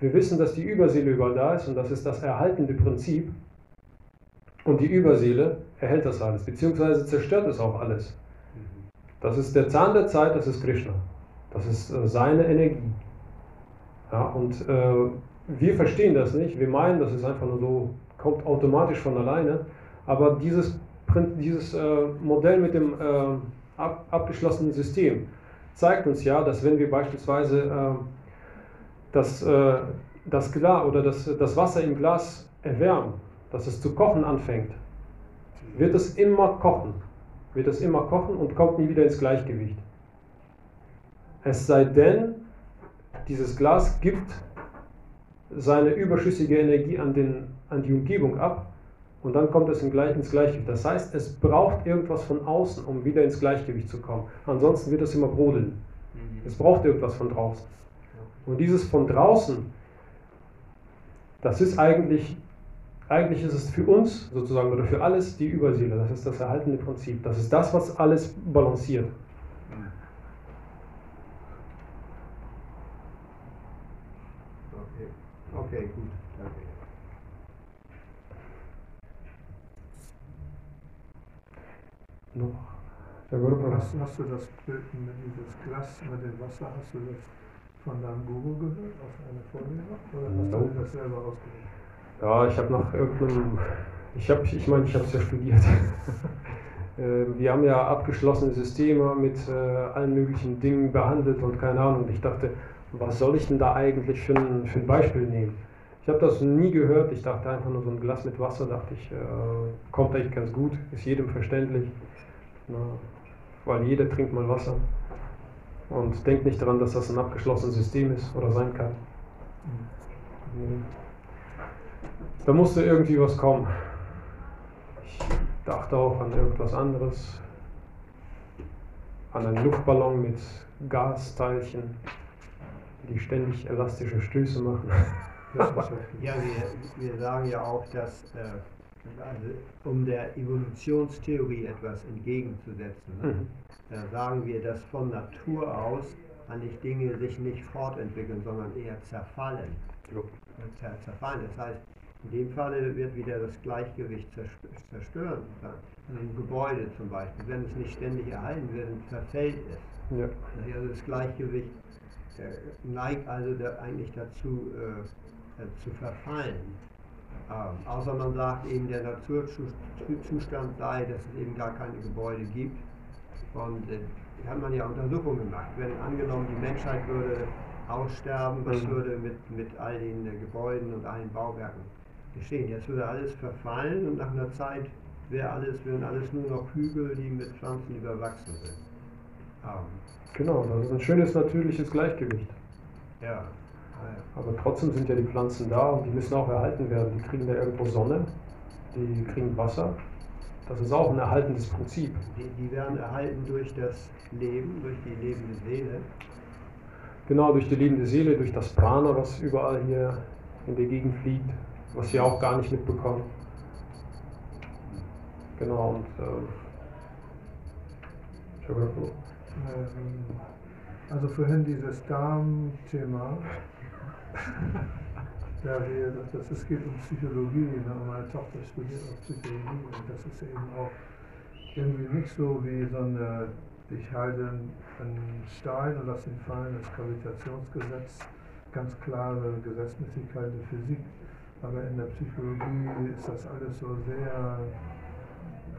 Wir wissen, dass die Überseele überall da ist und das ist das erhaltende Prinzip. Und die Überseele erhält das alles, beziehungsweise zerstört es auch alles. Das ist der Zahn der Zeit, das ist Krishna. Das ist äh, seine Energie. Ja, und äh, wir verstehen das nicht. Wir meinen, das ist einfach nur so, kommt automatisch von alleine. Aber dieses, dieses äh, Modell mit dem äh, ab, abgeschlossenen System zeigt uns ja, dass wenn wir beispielsweise äh, das, das Glas oder das, das Wasser im Glas erwärmen, dass es zu kochen anfängt, wird es immer kochen. Wird es immer kochen und kommt nie wieder ins Gleichgewicht. Es sei denn, dieses Glas gibt seine überschüssige Energie an, den, an die Umgebung ab und dann kommt es ins Gleichgewicht. Das heißt, es braucht irgendwas von außen, um wieder ins Gleichgewicht zu kommen. Ansonsten wird es immer brodeln. Mhm. Es braucht irgendwas von draußen. Und dieses von draußen, das ist eigentlich, eigentlich ist es für uns sozusagen oder für alles die Überseele. Das ist das erhaltene Prinzip. Das ist das, was alles balanciert. Okay, gut, danke. Noch. Der Guru, hast, hast du das Bild mit dieses Glas mit dem Wasser, hast du das von deinem Guru gehört, aus einer Vorlesung? Oder hast no. du das selber ausgedacht? Ja, ich habe nach irgendeinem, ich habe, ich meine, ich habe es ja studiert. Äh, wir haben ja abgeschlossene Systeme mit äh, allen möglichen Dingen behandelt und keine Ahnung. Ich dachte, was soll ich denn da eigentlich für ein, für ein Beispiel nehmen? Ich habe das nie gehört, ich dachte einfach nur so ein Glas mit Wasser, dachte ich, äh, kommt eigentlich ganz gut, ist jedem verständlich, na, weil jeder trinkt mal Wasser und denkt nicht daran, dass das ein abgeschlossenes System ist oder sein kann. Mhm. Da musste irgendwie was kommen. Ich dachte auch an irgendwas anderes, an einen Luftballon mit Gasteilchen die ständig elastische Stöße machen. ja, wir, wir sagen ja auch, dass äh, also, um der Evolutionstheorie etwas entgegenzusetzen, mhm. da sagen wir, dass von Natur aus eigentlich Dinge sich nicht fortentwickeln, sondern eher zerfallen. Zer zerfallen. Das heißt, in dem Falle wird wieder das Gleichgewicht zerstören. Ein Gebäude zum Beispiel, wenn es nicht ständig erhalten wird, verfällt es. Ja. Also das Gleichgewicht neigt also eigentlich dazu äh, äh, zu verfallen. Ähm, außer man sagt eben, der Naturzustand sei, dass es eben gar keine Gebäude gibt. Und äh, hat man ja Untersuchungen gemacht. Wenn angenommen, die Menschheit würde aussterben, was mhm. würde mit, mit all den äh, Gebäuden und allen Bauwerken geschehen? Jetzt würde alles verfallen und nach einer Zeit wäre alles, wären alles nur noch Hügel, die mit Pflanzen überwachsen sind. Ähm, Genau, das ist ein schönes natürliches Gleichgewicht. Ja. Aber trotzdem sind ja die Pflanzen da und die müssen auch erhalten werden. Die kriegen da irgendwo Sonne, die kriegen Wasser. Das ist auch ein erhaltendes Prinzip. Die, die werden erhalten durch das Leben, durch die lebende Seele. Genau, durch die lebende Seele, durch das Prana, was überall hier in der Gegend fliegt, was wir auch gar nicht mitbekommen. Genau, und äh, ähm, also vorhin dieses Darmthema, ja, das, es geht um Psychologie, ne? meine Tochter studiert auch Psychologie und das ist eben auch irgendwie nicht so wie so eine, ich halte einen Stein und lasse ihn fallen, das Gravitationsgesetz, ganz klare Gesetzmäßigkeit der Physik, Aber in der Psychologie ist das alles so sehr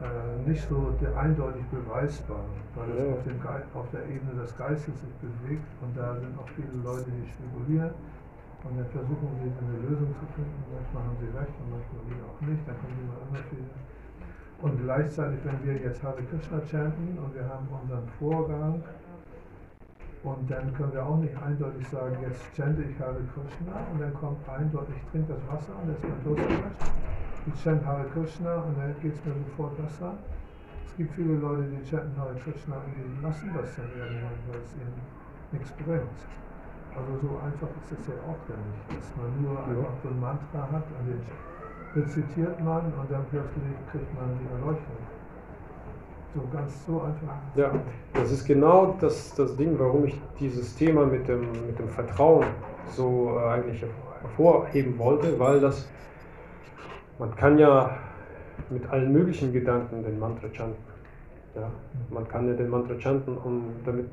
äh, nicht so eindeutig beweisbar, weil es auf, dem auf der Ebene des Geistes sich bewegt und da sind auch viele Leute, die spekulieren und dann versuchen sie eine Lösung zu finden. Manchmal haben sie recht und manchmal wieder auch nicht, dann kommen immer Unterschiede. Und gleichzeitig, wenn wir jetzt Hare Krishna chanten und wir haben unseren Vorgang, und dann können wir auch nicht eindeutig sagen, jetzt chante ich Hare Krishna und dann kommt eindeutig, ich trinke das Wasser und dann ist mein Durst gelöscht. Ich chante Hare Krishna und dann geht es mir sofort besser. Es gibt viele Leute, die chanten Hare Krishna und die lassen das dann irgendwann, weil es ihnen nichts bringt. Also so einfach ist es ja auch dann nicht, dass man nur einfach so ein Mantra hat und den rezitiert man und dann plötzlich kriegt man die Erleuchtung. So ganz so einfach. Ja, das ist genau das, das Ding, warum ich dieses Thema mit dem, mit dem Vertrauen so äh, eigentlich hervorheben wollte, weil das, man kann ja mit allen möglichen Gedanken den Mantra chanten. Ja, man kann ja den Mantra chanten, um, damit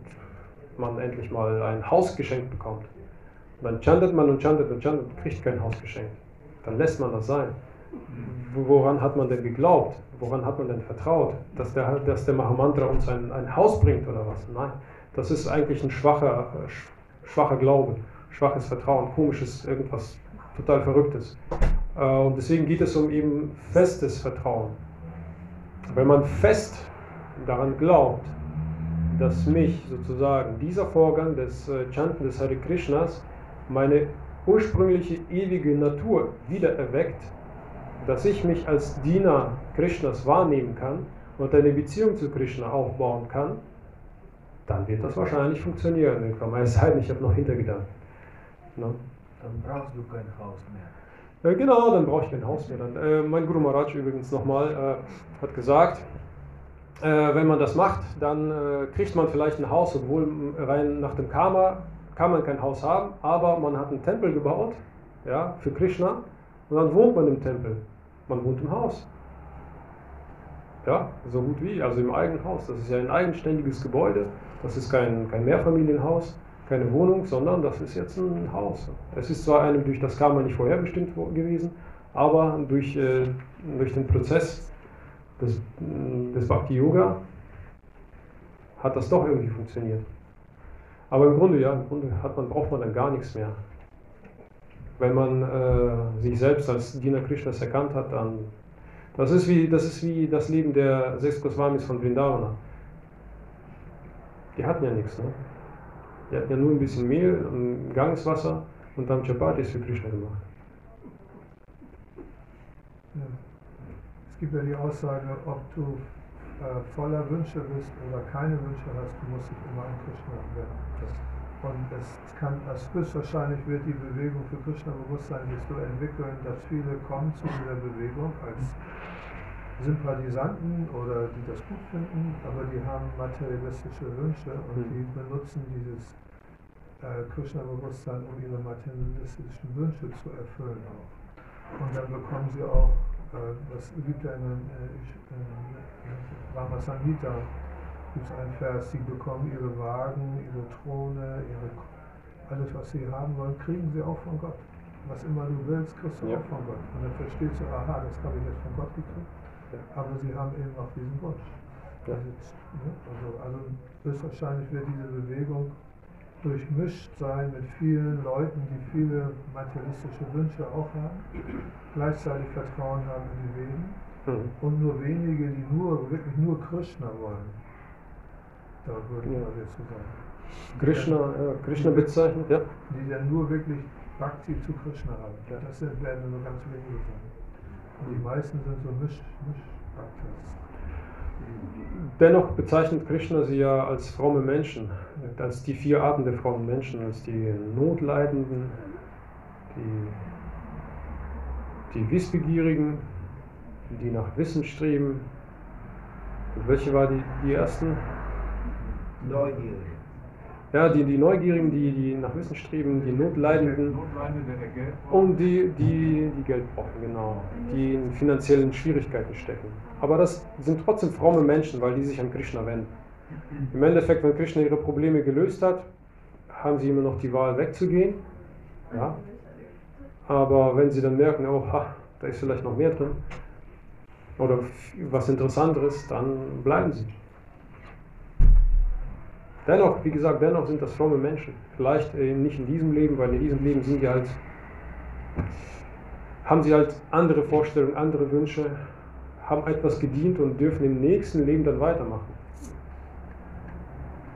man endlich mal ein Haus geschenkt bekommt. Und dann chantet man und chantet und chantet und kriegt kein Haus geschenkt. Dann lässt man das sein. Woran hat man denn geglaubt? Woran hat man denn vertraut? Dass der, dass der Mahamantra uns ein, ein Haus bringt oder was? Nein, das ist eigentlich ein schwacher, schwacher Glaube, schwaches Vertrauen, komisches, irgendwas total Verrücktes. Äh, und deswegen geht es um eben festes Vertrauen. Wenn man fest daran glaubt, dass mich sozusagen dieser Vorgang des äh, Chanten des Hare Krishnas meine ursprüngliche ewige Natur wieder erweckt, dass ich mich als Diener Krishnas wahrnehmen kann und eine Beziehung zu Krishna aufbauen kann, dann wird das wahrscheinlich funktionieren. Es sei denn, ich habe noch Hintergedanken. Ne? Dann brauchst du kein Haus mehr. Äh, genau, dann brauche ich kein Haus mehr. Dann, äh, mein Guru Maharaj übrigens nochmal äh, hat gesagt, wenn man das macht, dann äh, kriegt man vielleicht ein Haus, obwohl rein nach dem Karma kann man kein Haus haben, aber man hat einen Tempel gebaut ja, für Krishna und dann wohnt man im Tempel. Man wohnt im Haus. Ja, so gut wie, also im eigenen Haus. Das ist ja ein eigenständiges Gebäude. Das ist kein, kein Mehrfamilienhaus, keine Wohnung, sondern das ist jetzt ein Haus. Es ist zwar einem durch das Karma nicht vorherbestimmt gewesen, aber durch, äh, durch den Prozess des, des Bhakti Yoga hat das doch irgendwie funktioniert. Aber im Grunde, ja, im Grunde hat man, braucht man dann gar nichts mehr wenn man äh, sich selbst als Diener Krishnas erkannt hat, dann das ist wie das, ist wie das Leben der sechs Goswamis von Vrindavana. Die hatten ja nichts, ne? Die hatten ja nur ein bisschen Mehl und Gangswasser und haben Chapatis für Krishna gemacht. Ja. Es gibt ja die Aussage, ob du äh, voller Wünsche bist oder keine Wünsche hast, du musst dich immer an Krishna wenden. Und es kann, als höchstwahrscheinlich wird die Bewegung für Krishna-Bewusstsein sich so entwickeln, dass viele kommen zu dieser Bewegung als Sympathisanten oder die das gut finden, aber die haben materialistische Wünsche und hm. die benutzen dieses äh, Krishna-Bewusstsein, um ihre materialistischen Wünsche zu erfüllen auch. Und dann bekommen sie auch, äh, das gibt ja in, äh, äh, Rama Sangita, gibt es einen Vers, sie bekommen ihre Wagen, ihre Throne, ihre, alles was sie haben wollen, kriegen sie auch von Gott. Was immer du willst, kriegst du ja. auch von Gott. Und dann verstehst du, aha, das habe ich jetzt von Gott gekriegt. Ja. Aber sie haben eben auch diesen Wunsch. Ja. Ne, also, also höchstwahrscheinlich wird diese Bewegung durchmischt sein mit vielen Leuten, die viele materialistische Wünsche auch haben, gleichzeitig Vertrauen haben in die Wesen mhm. und nur wenige, die nur wirklich nur Krishna wollen. Da würde ich mal jetzt so sagen. Krishna, ja, Krishna bezeichnet, ja. Die dann nur wirklich Bhakti zu Krishna haben. Ja. Das werden nur ganz wenige sein. Und die meisten sind so Misch, Misch Dennoch bezeichnet Krishna sie ja als fromme Menschen, als die vier Arten der frommen Menschen, als die Notleidenden, die, die Wissbegierigen, die nach Wissen streben. Und welche war die, die ersten? Neugierig. Ja, die, die Neugierigen, die, die nach Wissen streben, die Notleidenden und die, die, die Geld brauchen, genau, die in finanziellen Schwierigkeiten stecken. Aber das sind trotzdem fromme Menschen, weil die sich an Krishna wenden. Im Endeffekt, wenn Krishna ihre Probleme gelöst hat, haben sie immer noch die Wahl wegzugehen. Ja? Aber wenn Sie dann merken, oh, ha, da ist vielleicht noch mehr drin oder was Interessanteres, dann bleiben Sie. Dennoch, wie gesagt, dennoch sind das fromme Menschen. Vielleicht äh, nicht in diesem Leben, weil in diesem Leben sind die halt, haben sie halt andere Vorstellungen, andere Wünsche, haben etwas gedient und dürfen im nächsten Leben dann weitermachen.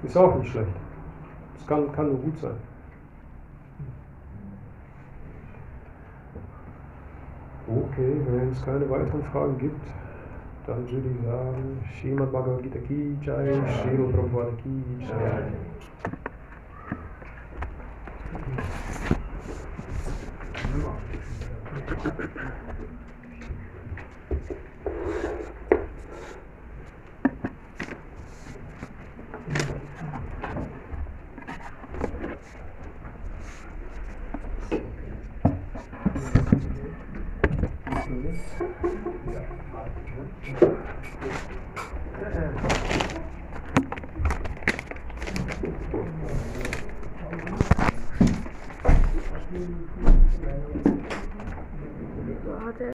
Ist auch nicht schlecht. Das kann, kann nur gut sein. Okay, wenn es keine weiteren Fragen gibt, dann würde ich sagen, Shrimad Bhagavad Gita Ki Jai, Shri Prabhupada Ki Jai. Thank